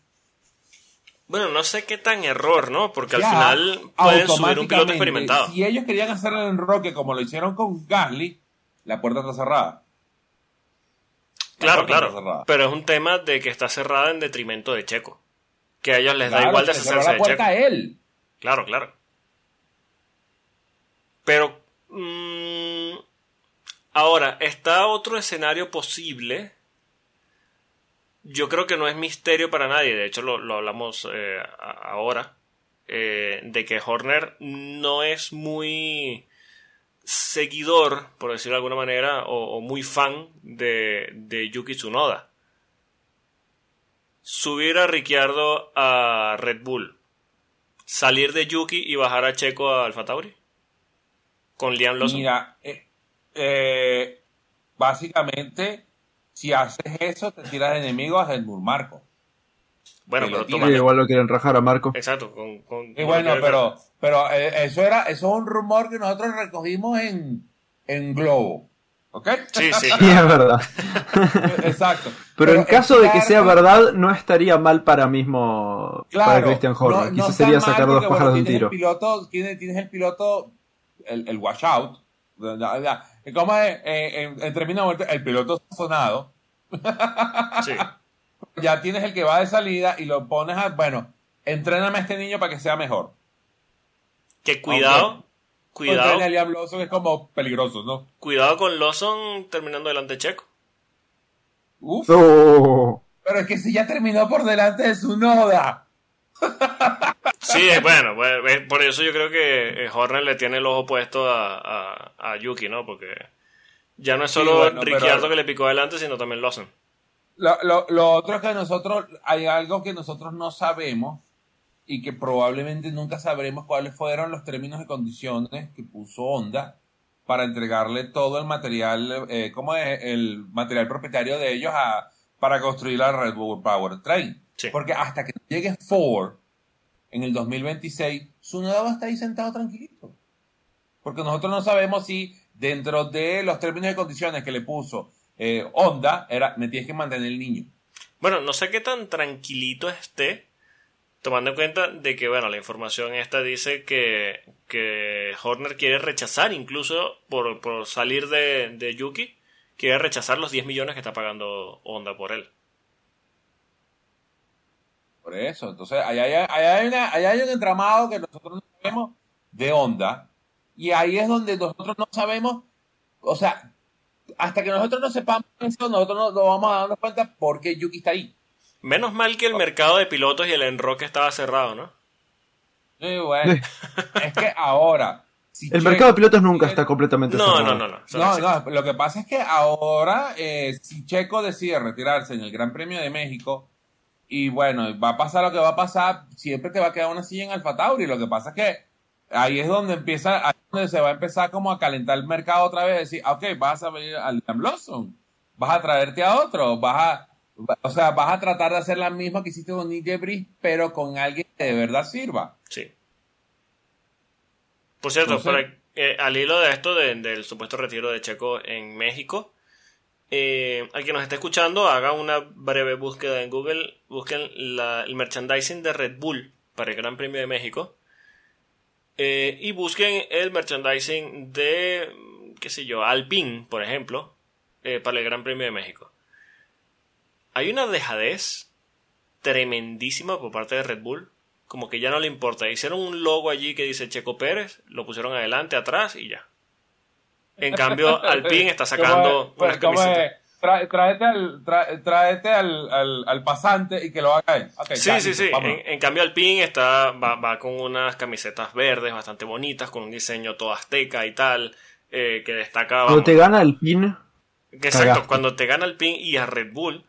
Bueno, no sé qué tan error, ¿no? Porque al final pueden subir un piloto experimentado. Si ellos querían hacer el enroque como lo hicieron con Gasly, la puerta está cerrada. claro, claro. Pero es un tema de que está cerrada en detrimento de Checo. Que a ellos les da igual deshacerse la puerta de. A él. Claro, claro. Pero. Mmm, Ahora, está otro escenario posible. Yo creo que no es misterio para nadie, de hecho lo, hablamos eh, ahora, eh, de que Horner no es muy seguidor, por decirlo de alguna manera, o, muy fan de, de, Yuki Tsunoda. Subir a Ricciardo a Red Bull, salir de Yuki y bajar a Checo a Alfa Tauri. Con Liam Lawson. Mira, eh, eh, básicamente, si haces eso, te tiras de enemigo a Helmut Marco. Bueno, pero igual lo quieren rajar a Marco. Exacto. Con, y bueno, pero, pero eh, eso era, eso es un rumor que nosotros recogimos en, en Globo. ¿Ok? Sí, sí. sí es verdad. Exacto. Pero, en caso de que sea verdad, no estaría mal para mismo para Christian Horner. No, sería sacar dos pájaros de un tiro. El piloto, tienes, el piloto, el, el washout. ¿Cómo es? Eh, en, en términos el piloto sonado. Sí. ya tienes el que va de salida y lo pones a. Bueno, entréname a este niño para que sea mejor. Que cuidado. Cuidado. A Liam Lawson es como peligroso, ¿no? Cuidado con Lawson terminando delante de Checo. Uf. Pero es que si ya terminó por delante de su noda. Sí, bueno, pues, por eso yo creo que eh, Horner le tiene el ojo puesto a, a, Yuki, ¿no? Porque ya no es solo Ricciardo que le picó adelante, sino también Lawson. Lo, lo, lo, otro es que nosotros, hay algo que nosotros no sabemos y que probablemente nunca sabremos cuáles fueron los términos y condiciones que puso Honda para entregarle todo el material, eh, como es el material propietario de ellos a, para construir la Red Bull Power Train. Porque hasta que llegue Ford, en el 2026, su va a estar ahí sentado tranquilito. Porque nosotros no sabemos si dentro de los términos y condiciones que le puso eh, Honda, era, me tienes que mantener el niño. Bueno, no sé qué tan tranquilito esté, tomando en cuenta de que, bueno, la información esta dice que, que Horner quiere rechazar, incluso por, por salir de, de Yuki, quiere rechazar los 10 millones que está pagando Honda por él. Por eso, entonces, ahí hay, un entramado que nosotros no sabemos de onda. Y ahí es donde nosotros no sabemos, o sea, hasta que nosotros no sepamos eso, nosotros no, nos vamos a darnos cuenta por qué Yuki está ahí. Menos mal que el mercado de pilotos y el enroque estaba cerrado, ¿no? Sí, bueno. es que ahora. el mercado de pilotos nunca está completamente cerrado. No, no, no. No, no, lo que pasa es que ahora, eh, si Checo decide retirarse en el Gran Premio de México, y bueno, va a pasar lo que va a pasar, siempre te va a quedar una silla en Alfa Tauri. Lo que pasa es que ahí es donde empieza, ahí es donde se va a empezar como a calentar el mercado otra vez, decir, ok, vas a venir al Liam Lawson, vas a traerte a otro, vas a, o sea, vas a tratar de hacer la misma que hiciste con Nick Debris, pero con alguien que de verdad sirva. Sí. Por cierto, para, eh, al hilo de esto del supuesto retiro de Checo en México, eh, al que nos esté escuchando, haga una breve búsqueda en Google, busquen el merchandising de Red Bull para el Gran Premio de México eh, y busquen el merchandising de, qué sé yo, Alpine, por ejemplo, eh, para el Gran Premio de México. Hay una dejadez tremendísima por parte de Red Bull, como que ya no le importa. Hicieron un logo allí que dice Checo Pérez, lo pusieron adelante, atrás y ya. En cambio, Alpine está sacando pues, tráete al, tráete al, al, pasante y que lo haga él. sí, sí, sí. En, cambio, Alpine está, va, va, con unas camisetas verdes bastante bonitas, con un diseño todo azteca y tal, eh, que destaca. Cuando te gana Alpine. Exacto, cuando te gana Alpine y a Red Bull,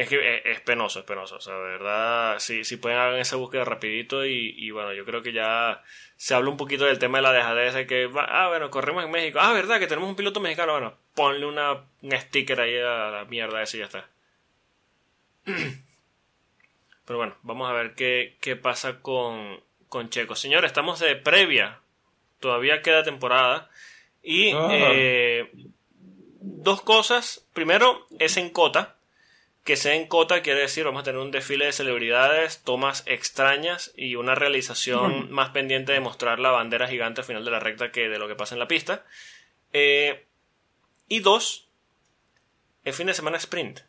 es que eh, es, penoso, es penoso. O sea, de verdad, si, si pueden hacer esa búsqueda rapidito y, y, bueno, yo creo que ya se habla un poquito del tema de la dejadez de que, ah, bueno, corremos en México. Ah, verdad, que tenemos un piloto mexicano. Bueno, ponle una, un sticker ahí a la mierda esa y ya está. Pero bueno, vamos a ver qué, qué pasa con, con Checo. Señores, estamos de previa. Todavía queda temporada. Y ah. eh, dos cosas. Primero, es en cota que sea en cota quiere decir vamos a tener un desfile de celebridades, tomas extrañas y una realización más pendiente de mostrar la bandera gigante al final de la recta que de lo que pasa en la pista. Eh, y dos, el fin de semana sprint.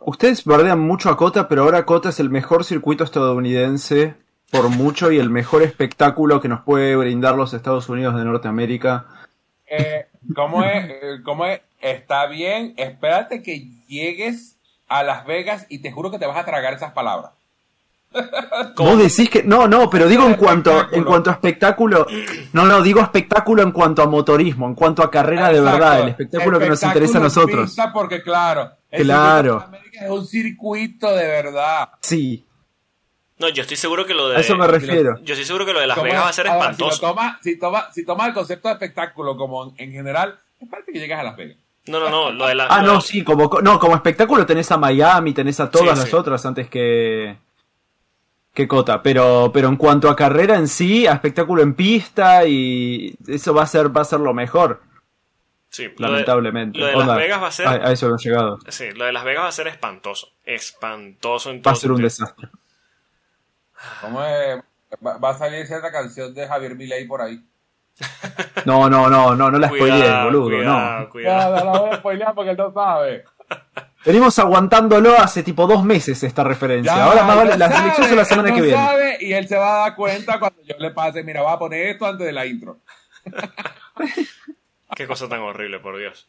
Ustedes bardean mucho a Cota, pero ahora Cota es el mejor circuito estadounidense por mucho y el mejor espectáculo que nos puede brindar los Estados Unidos de Norteamérica. Eh, ¿cómo, es, ¿Cómo es? está bien, espérate que llegues a Las Vegas y te juro que te vas a tragar esas palabras. ¿Cómo decís que no, no, pero digo en cuanto en cuanto a espectáculo, no, no, digo espectáculo en cuanto a motorismo, en cuanto a carrera de verdad, el espectáculo, que nos interesa a nosotros. Porque claro, claro. es un circuito de verdad. Sí. No, yo estoy seguro que lo de. A eso me refiero. Yo estoy seguro que lo de Las Vegas va a ser espantoso. Si, toma, si, toma, si toma el concepto de espectáculo como en general, espérate que llegas a Las Vegas. No, no, no, lo de la... Ah, no, sí, como, no, como espectáculo tenés a Miami, tenés a todas las otras antes que... que Cota, pero, pero en cuanto a carrera en sí, a espectáculo en pista y eso va a ser, va a ser lo mejor. Sí, lamentablemente. Lo de, Las Vegas va a ser. A, eso hemos llegado. Sí, lo de Las Vegas va a ser espantoso. Espantoso en Va a ser un desastre. ¿Cómo es? Va, a salir cierta canción de Javier Milei por ahí. No, no, no, no, no la spoileé, boludo. Cuidado, no. Cuidado, no la voy a spoilear porque él no sabe. Venimos aguantándolo hace tipo dos meses esta referencia. Ahora más vale, las elecciones son la semana que viene. Sabe, y él se va a dar cuenta cuando yo le pase, mira, voy a poner esto antes de la intro. Qué cosa tan horrible, por Dios.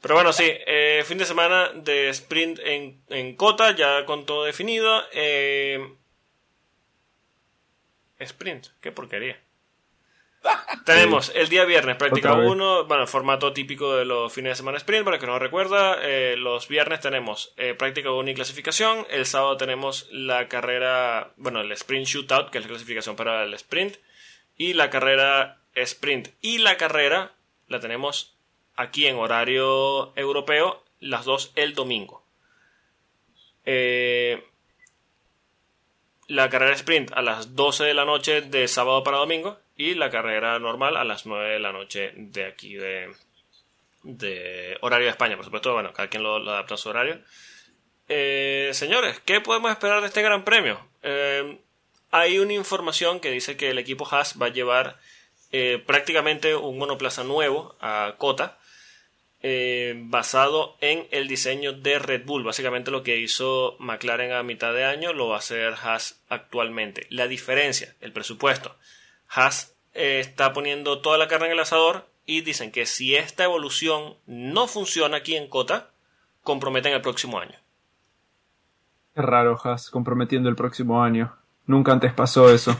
Pero bueno, sí, eh, fin de semana de sprint en, en Cota, ya con todo definido. Eh, sprint, qué porquería. Tenemos el día viernes práctica 1, bueno, formato típico de los fines de semana sprint, para que no recuerda, eh, los viernes tenemos eh, práctica 1 y clasificación, el sábado tenemos la carrera, bueno, el sprint shootout, que es la clasificación para el sprint, y la carrera sprint. Y la carrera la tenemos aquí en horario europeo, las dos el domingo. Eh, la carrera sprint a las 12 de la noche de sábado para domingo y la carrera normal a las 9 de la noche de aquí de, de horario de España, por supuesto, bueno, cada quien lo, adapta a su horario. Eh, señores, ¿qué podemos esperar de este gran premio? Eh, hay una información que dice que el equipo Haas va a llevar eh, prácticamente un monoplaza nuevo a Cota, basado en el diseño de Red Bull. Básicamente lo que hizo McLaren a mitad de año lo va a hacer Haas actualmente. La diferencia, el presupuesto. Haas eh, está poniendo toda la carne en el asador y dicen que si esta evolución no funciona aquí en Cota, comprometen el próximo año. Qué raro, Haas, comprometiendo el próximo año. Nunca antes pasó eso.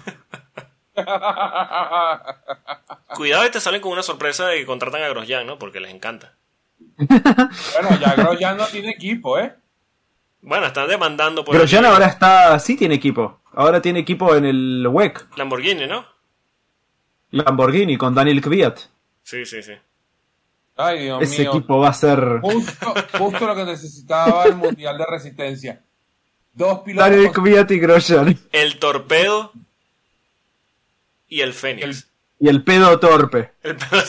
Cuidado y te salen con una sorpresa de que contratan a Grosjean, ¿no? Porque les encanta. Bueno, ya Grosjean no tiene equipo, ¿eh? Bueno, están demandando por. Grosjean ahora está. Sí tiene equipo. Ahora tiene equipo en el WEC. Lamborghini, ¿no? Lamborghini con Daniel Kvyat. Sí, sí, sí. Ay, Dios Ese equipo va a ser. Justo, lo que necesitaba el Mundial de Resistencia. Dos pilotos. Daniel Kvyat y Grosjean. El torpedo. y el Fénix. Y el pedo torpe. El pedo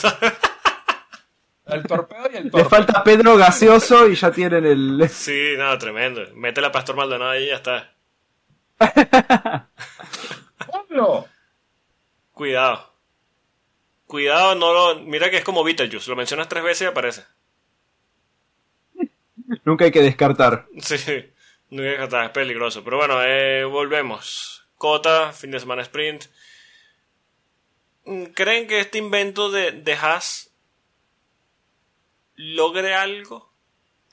El torpedo y el Le torpe. falta Pedro gaseoso y ya tienen el. Sí, no, tremendo. Métele a Pastor Maldonado ahí y ya está. ¡Pablo! Cuidado. Cuidado, no lo. Mira que es como Beetlejuice. Lo mencionas tres veces y aparece. Nunca hay que descartar. Sí, no hay que dejar, es peligroso. Pero bueno, eh, volvemos. Cota, fin de semana sprint. Mm, ¿Creen que este invento de, de Haas logre algo?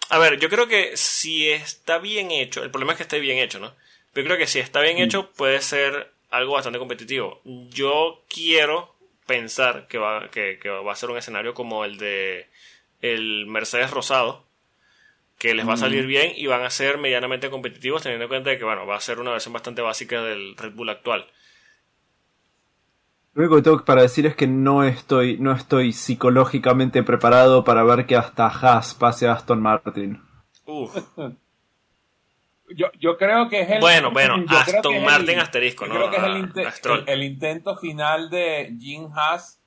A ver, yo creo que si está bien hecho, el problema es que esté bien hecho, ¿no? Pero creo que si está bien hecho puede ser algo bastante competitivo. Yo quiero pensar que va, que, que va a ser un escenario como el de el Mercedes Rosado, que les va a salir bien y van a ser medianamente competitivos teniendo en cuenta de que bueno, va a ser una versión bastante básica del Red Bull actual. Lo único que tengo para decir es que no estoy, no estoy psicológicamente preparado para ver que hasta Haas pase a Aston Martin. Uf. Yo, yo creo que es el. Bueno, bueno, Aston Martin el- asterisco, yo ¿no? Creo que es el, A- inte- a Stroll. el- el intento final de Jim Haas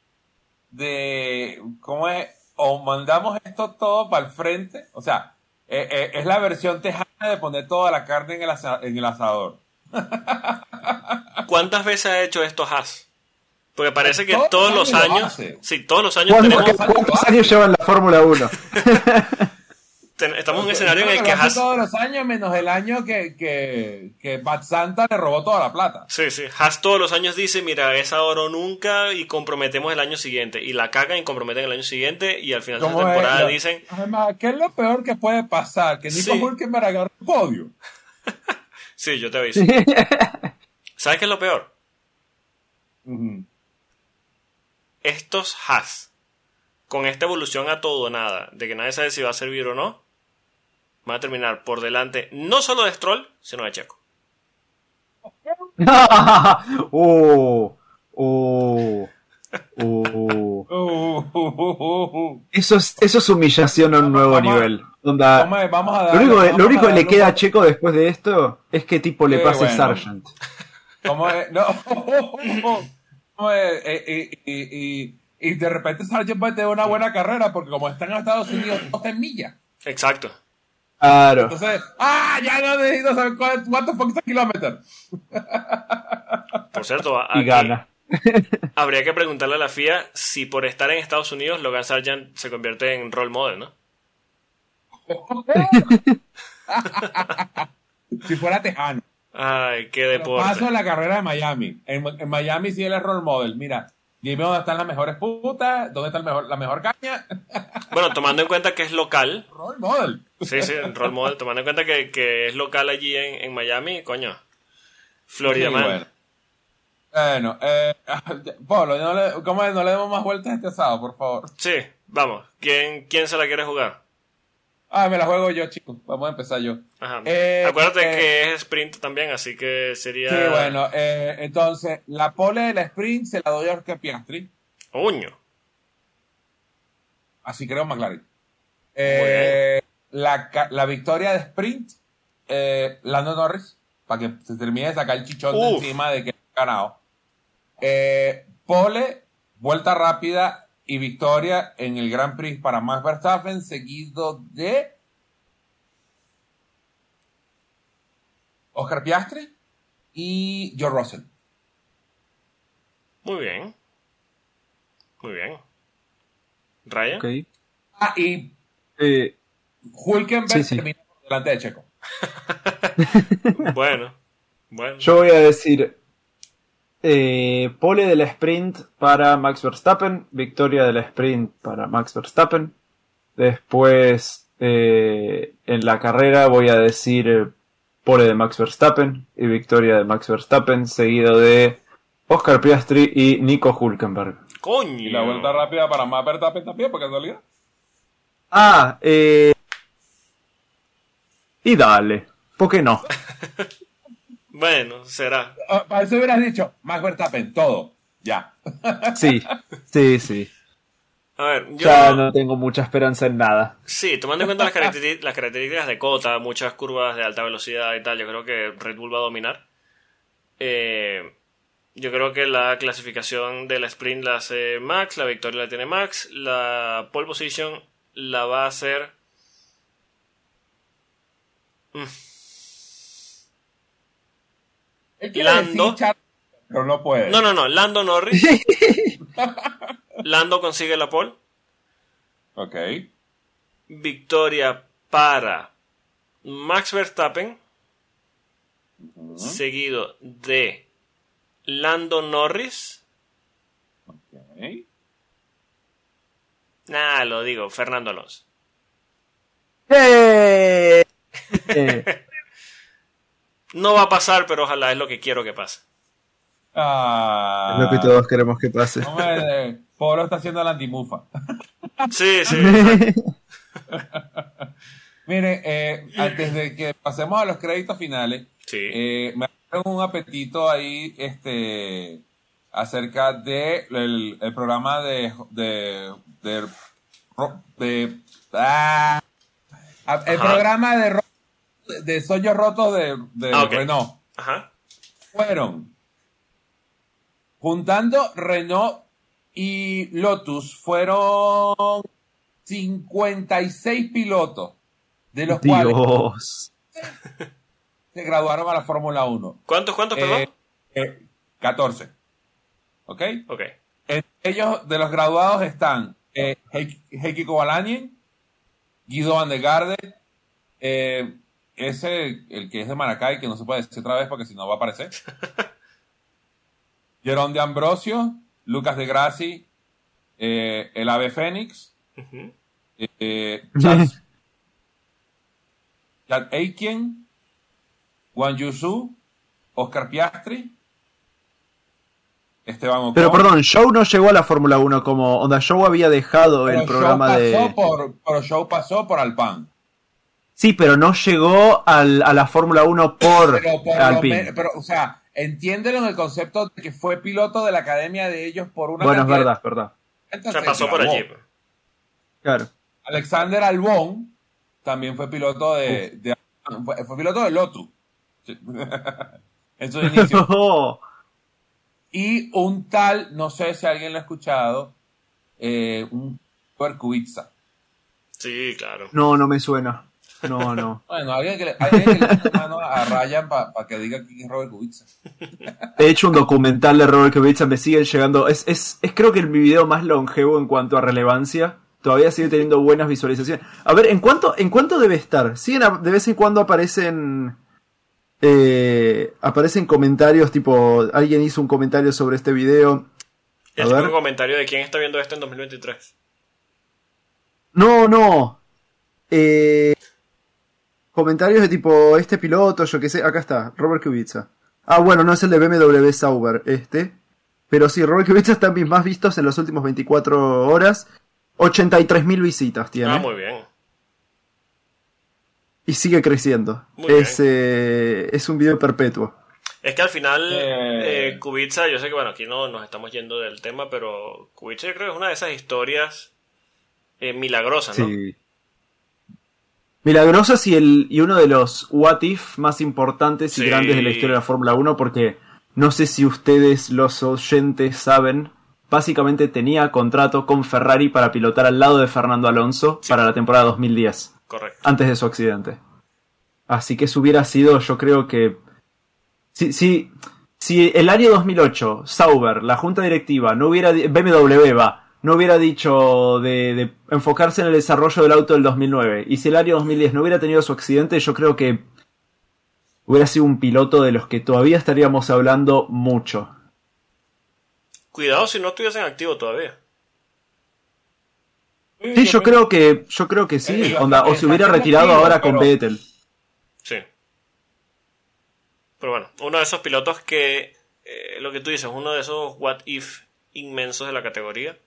de. ¿Cómo es? O mandamos esto todo para el frente. O sea, eh, eh, es la versión tejana de poner toda la carne en el, asa- en el asador. ¿Cuántas veces ha hecho esto Haas? Porque parece que Todos todos los años lo sí, todos los años ¿Cuántos, tenemos, años cuántos años llevan la Fórmula 1? ten- estamos en un escenario en el que que Haas, todos los años, menos el año que, que, que Bad Santa le robó toda la plata. sí, sí, Haas todos los años dice, mira, es ahora o nunca y comprometemos el año siguiente y la cagan y comprometen el año siguiente y al final de la ¿Cómo es? temporada Lo- dicen, Además, ¿qué es lo peor que puede pasar? Que Nico Sí. Hülkenberg agarre el podio. sí, yo te aviso. ¿Sabes qué es lo peor? Ujú. Estos Haas, con esta evolución a todo o nada, de que nadie sabe si va a servir o no, van a terminar por delante no solo de Stroll, sino de Checo. oh, oh, oh. Uh, uh, uh, uh. Eso es, eso es humillación a un nuevo Vamos nivel. Onda, Vamos a- vamos a lo único, vamos lo único a que le queda un a Checo después de esto es que tipo le pase bueno. Sargent. ¿Cómo es? No. Eh, eh, y, y- y de repente Sargent puede tener una buena carrera porque como está en Estados Unidos, no está en millas. Exacto. Claro. Entonces, ¡ah! Ya no necesito saber cuál- cuánto fue este kilómetro. Por cierto, Y gana. habría que preguntarle a la FIA si por estar en Estados Unidos Logan Sargent se convierte en role model, ¿no? si fuera tejano. Ay, qué Pero Paso deporte. en la carrera de Miami. En, en Miami sí él es role model. Mira, dime dónde están las mejores putas, dónde está el mejor, la mejor caña. Bueno, tomando en cuenta que es local, role model. sí, sí, role model, tomando en cuenta que, que es local allí en, en Miami, coño. Florida Sí, Man. bueno. Bueno, eh, Pablo, no le, ¿cómo es? no le demos más vueltas este asado, por favor. Sí, vamos. ¿Quién, ¿Quién se la quiere jugar? Ah, me la juego yo, chicos. Vamos a empezar yo. Ajá. Eh, Acuérdate eh, que es sprint también, así que sería. Sí, bueno, eh, entonces, la pole de la sprint se la doy a Oscar Piastri. Uño. Así creo McLaren. La, la victoria de sprint, Lando Norris, para que se termine de sacar el chichón de encima de que ha ganado. Pole, vuelta rápida y victoria en el Grand Prix para Max Verstappen, seguido de Oscar Piastri y George Russell. Muy bien. Muy bien. Ryan. Ok. Ah, y Eh, Hulkenberg Sí, sí. termina por delante de Checo. Bueno. Bueno. yo voy a decir eh, pole de la sprint para Max Verstappen, victoria de la sprint para Max Verstappen. Después eh, en la carrera voy a decir eh, pole de Max Verstappen y victoria de Max Verstappen, seguido de Oscar Piastri y Nico Hulkenberg. Coño. Y la vuelta rápida para Max Verstappen también, por casualidad. Ah, eh, y dale, ¿por qué no? Bueno, será. Ah, para eso hubieras dicho, Max Verstappen, todo. Ya. Sí, sí, sí. A ver, yo. Ya no tengo mucha esperanza en nada. Sí, tomando en cuenta las, caracteri- las características de Cota, muchas curvas de alta velocidad y tal, yo creo que Red Bull va a dominar. Eh, Yo creo que la clasificación de la sprint la hace Max, la victoria la tiene Max, la pole position la va a hacer. Mm. Él quiere Lando. pero no puede. No, no, no, Lando Norris. Lando consigue la pole. Ok. Victoria para Max Verstappen, seguido de Lando Norris. Ok. Nah, lo digo, Fernando Alonso. ¡Eh! No va a pasar, pero ojalá es lo que quiero que pase. Ah, es lo que todos queremos que pase. Hombre, Polo está haciendo la antimufa. Sí, sí. Mire, eh, antes de que pasemos a los créditos finales, Sí. eh, me dieron un apetito ahí este, acerca de el, el programa de de de, ah, el Ajá. programa de ro- de sueños rotos de, de Ah. Renault Ajá. fueron juntando Renault y Lotus fueron 56 pilotos de los cuales Dios. se graduaron a la Fórmula 1. ¿Cuántos, cuántos, perdón? Eh, eh, 14. ¿Ok? ok. Entre ellos, de los graduados están eh, Heikki Heikki Kovalainen, Guido Van de Garde, eh, ese, el que es de Maracay, que no se puede decir otra vez porque si no va a aparecer. Jerón de Ambrosio, Lucas de Grassi, eh, el Ave Fénix, eh, Chad, Chad Aiken, Juan Yusu, Oscar Piastri, Esteban Ocon. Pero perdón, Show no llegó a la Fórmula 1 como. Onda, Show había dejado Pero el programa Show pasó de. Por, pero Show pasó por Alpan. Sí, pero no llegó al- a la Fórmula 1 por Pero, por Alpine. pero, o sea, entiéndelo en el concepto de que fue piloto de la academia de ellos por una Bueno, es verdad, es verdad. Se Entonces, pasó por allí. Claro. Alexander Albón también fue piloto de, de- fue, fue piloto de Lotus. En su inicio. Oh, y un tal, no sé si alguien lo ha escuchado, eh, un Kubica. Sí, claro. no, no me suena. No, no. Bueno, alguien que le, alguien que le mano a Ryan para que diga quién es Robert Kubica. He hecho un documental de Robert Kubica, me siguen llegando. Es, es, es creo que el mi video más longevo en cuanto a relevancia. Todavía sigue teniendo buenas visualizaciones. A ver, ¿en cuánto, en cuánto debe estar? Siguen a- de vez en cuando aparecen. eh, aparecen comentarios tipo. Alguien hizo un comentario sobre este video. A El ver. comentario de quién está viendo esto en 2023. No, no. Eh, comentarios de tipo, este piloto, yo qué sé, acá está, Robert Kubica. Ah, bueno, no es el de BMW Sauber, este. Pero sí, Robert Kubica está en mis más vistos en las últimas 24 horas. 83.000 visitas tiene. Ah, muy bien. Y sigue creciendo. Muy Es, eh, es un video perpetuo. Es que al final, Eh. eh, Kubica, yo sé que bueno, aquí no nos estamos yendo del tema, pero Kubica yo creo que es una de esas historias eh, milagrosas, ¿no? Sí. Milagrosas y, el, y uno de los what if más importantes y grandes de la historia de la Fórmula 1 porque no sé si ustedes los oyentes saben, básicamente tenía contrato con Ferrari para pilotar al lado de Fernando Alonso Sí. para la temporada 2010, Correcto. antes de su accidente. Así que eso hubiera sido, yo creo que... Si, si, si el año 2008, Sauber, la junta directiva, no hubiera... BMW va, no hubiera dicho de, de enfocarse en el desarrollo del auto del 2009, y si el año 2010 no hubiera tenido su accidente, yo creo que hubiera sido un piloto de los que todavía estaríamos hablando mucho. Cuidado si no estuviesen activo todavía. Sí, yo creo que, yo creo que sí, Eh, onda, o eh, se hubiera retirado ahora con pero- Vettel. Sí. Pero bueno, uno de esos pilotos que, eh, lo que tú dices, uno de esos what if inmensos de la categoría.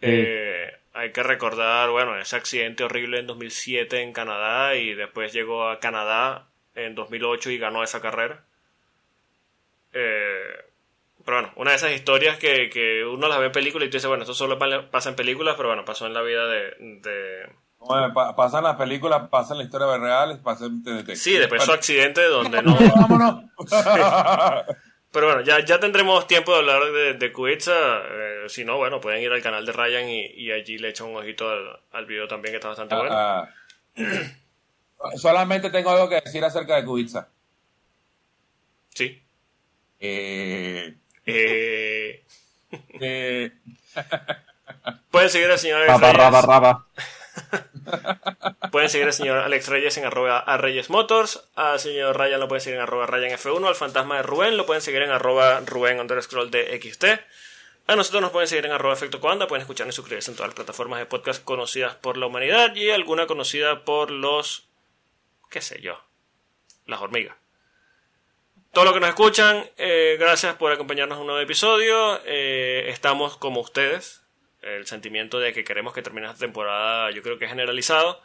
Eh, hay que recordar, bueno, ese accidente horrible en 2007 en Canadá y después llegó a Canadá en 2008 y ganó esa carrera. Eh, pero bueno, una de esas historias que, que uno las ve en películas y tú dices, bueno, esto solo pa- pasa en películas, pero bueno, pasó en la vida de... de- Bueno, pa- pasan las películas, pasan la historia real, pasan TNT. Sí, después su accidente donde no... Vámonos. Pero bueno, ya, ya tendremos tiempo de hablar de, de eh, si no, bueno, pueden ir al canal de Ryan y, allí le echan un ojito al, video también, que está bastante bueno. Ah, solamente tengo algo que decir acerca de Kuitsa. Sí. Eh... Eh... eh. Pueden seguir al señor Alex Reyes. pueden seguir al señor Alex Reyes en arroba a Reyes Motors. Al señor Ryan lo pueden seguir en arroba Ryan F1. Al fantasma de Rubén lo pueden seguir en arroba Rubén underscroll de XT. A nosotros nos pueden seguir en arroba efecto Coanda, pueden escuchar y suscribirse en todas las plataformas de podcast conocidas por la humanidad y alguna conocida por los, qué sé yo, las hormigas. Todo lo que nos escuchan, eh, gracias por acompañarnos en un nuevo episodio. Eh, estamos como ustedes, el sentimiento de que queremos que termine esta temporada yo creo que es generalizado.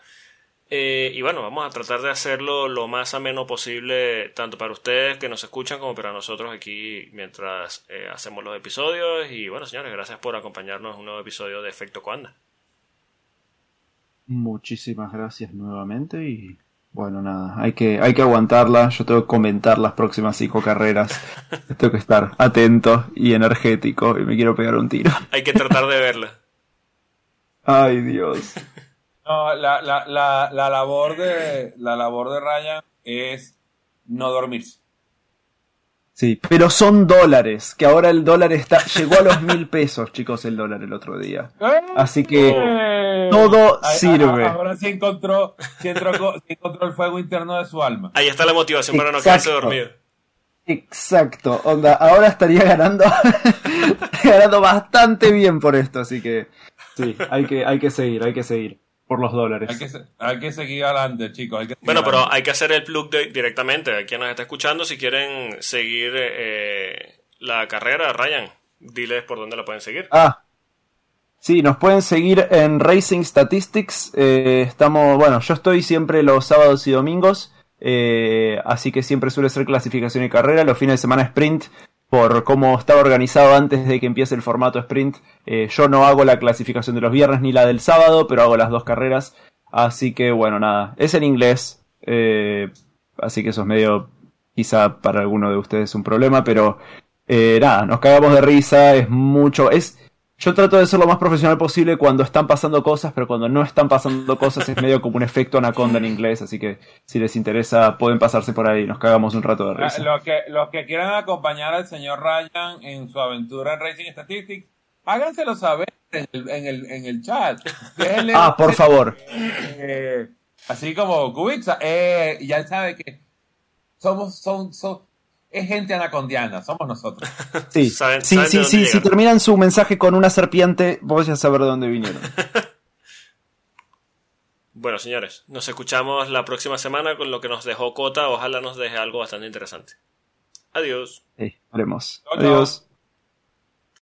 Eh, y bueno, vamos a tratar de hacerlo lo más ameno posible, tanto para ustedes que nos escuchan como para nosotros aquí mientras eh, hacemos los episodios. Y bueno, señores, gracias por acompañarnos en un nuevo episodio de Efecto Cuanda. Muchísimas gracias nuevamente y bueno, nada, hay que, hay que aguantarla. Yo tengo que comentar las próximas cinco carreras. tengo que estar atento y energético y me quiero pegar un tiro. Hay que tratar de verla. Ay, Dios. No, la, la, la, la, labor de, la labor de Ryan es no dormirse. Sí, pero son dólares, que ahora el dólar está llegó a los mil pesos, chicos, el dólar el otro día. Así que todo sirve. Ahora sí encontró, sí encontró, encontró, el fuego interno de su alma. Ahí está la motivación para no quedarse dormido. Exacto, onda, ahora estaría ganando, ganando bastante bien por esto, así que sí, hay que, hay que seguir, hay que seguir por los dólares. Hay que, seguir adelante, chicos. bueno, pero hay que hacer el plug directamente. A quien nos está escuchando, si quieren seguir eh, la carrera, Ryan, diles por dónde la pueden seguir. Ah, Sí, nos pueden seguir en Racing Statistics. Eh, estamos, bueno, yo estoy siempre los sábados y domingos, eh, así que siempre suele ser clasificación y carrera. Los fines de semana sprint por cómo estaba organizado antes de que empiece el formato sprint. Eh, yo no hago la clasificación de los viernes ni la del sábado, pero hago las dos carreras. Así que bueno, nada, es en inglés. Eh, así que eso es medio, quizá para alguno de ustedes un problema, pero eh, nada, nos cagamos de risa, es mucho, es yo trato de ser lo más profesional posible cuando están pasando cosas, pero cuando no están pasando cosas es medio como un efecto anaconda en inglés, así que si les interesa pueden pasarse por ahí, nos cagamos un rato de risa. Los que, los que quieran acompañar al señor Ryan en su aventura en Racing Statistics, háganselo saber en el, en el, en el chat. ah, por favor. Eh, así como Kubica, eh, ya sabe que somos, son, son, es gente anacondiana, somos nosotros. Sí, sí, sí, sí si terminan su mensaje con una serpiente, vos ya saber de dónde vinieron. bueno, señores, nos escuchamos la próxima semana con lo que nos dejó Cota. Ojalá nos deje algo bastante interesante. Adiós. Sí, haremos. Adiós.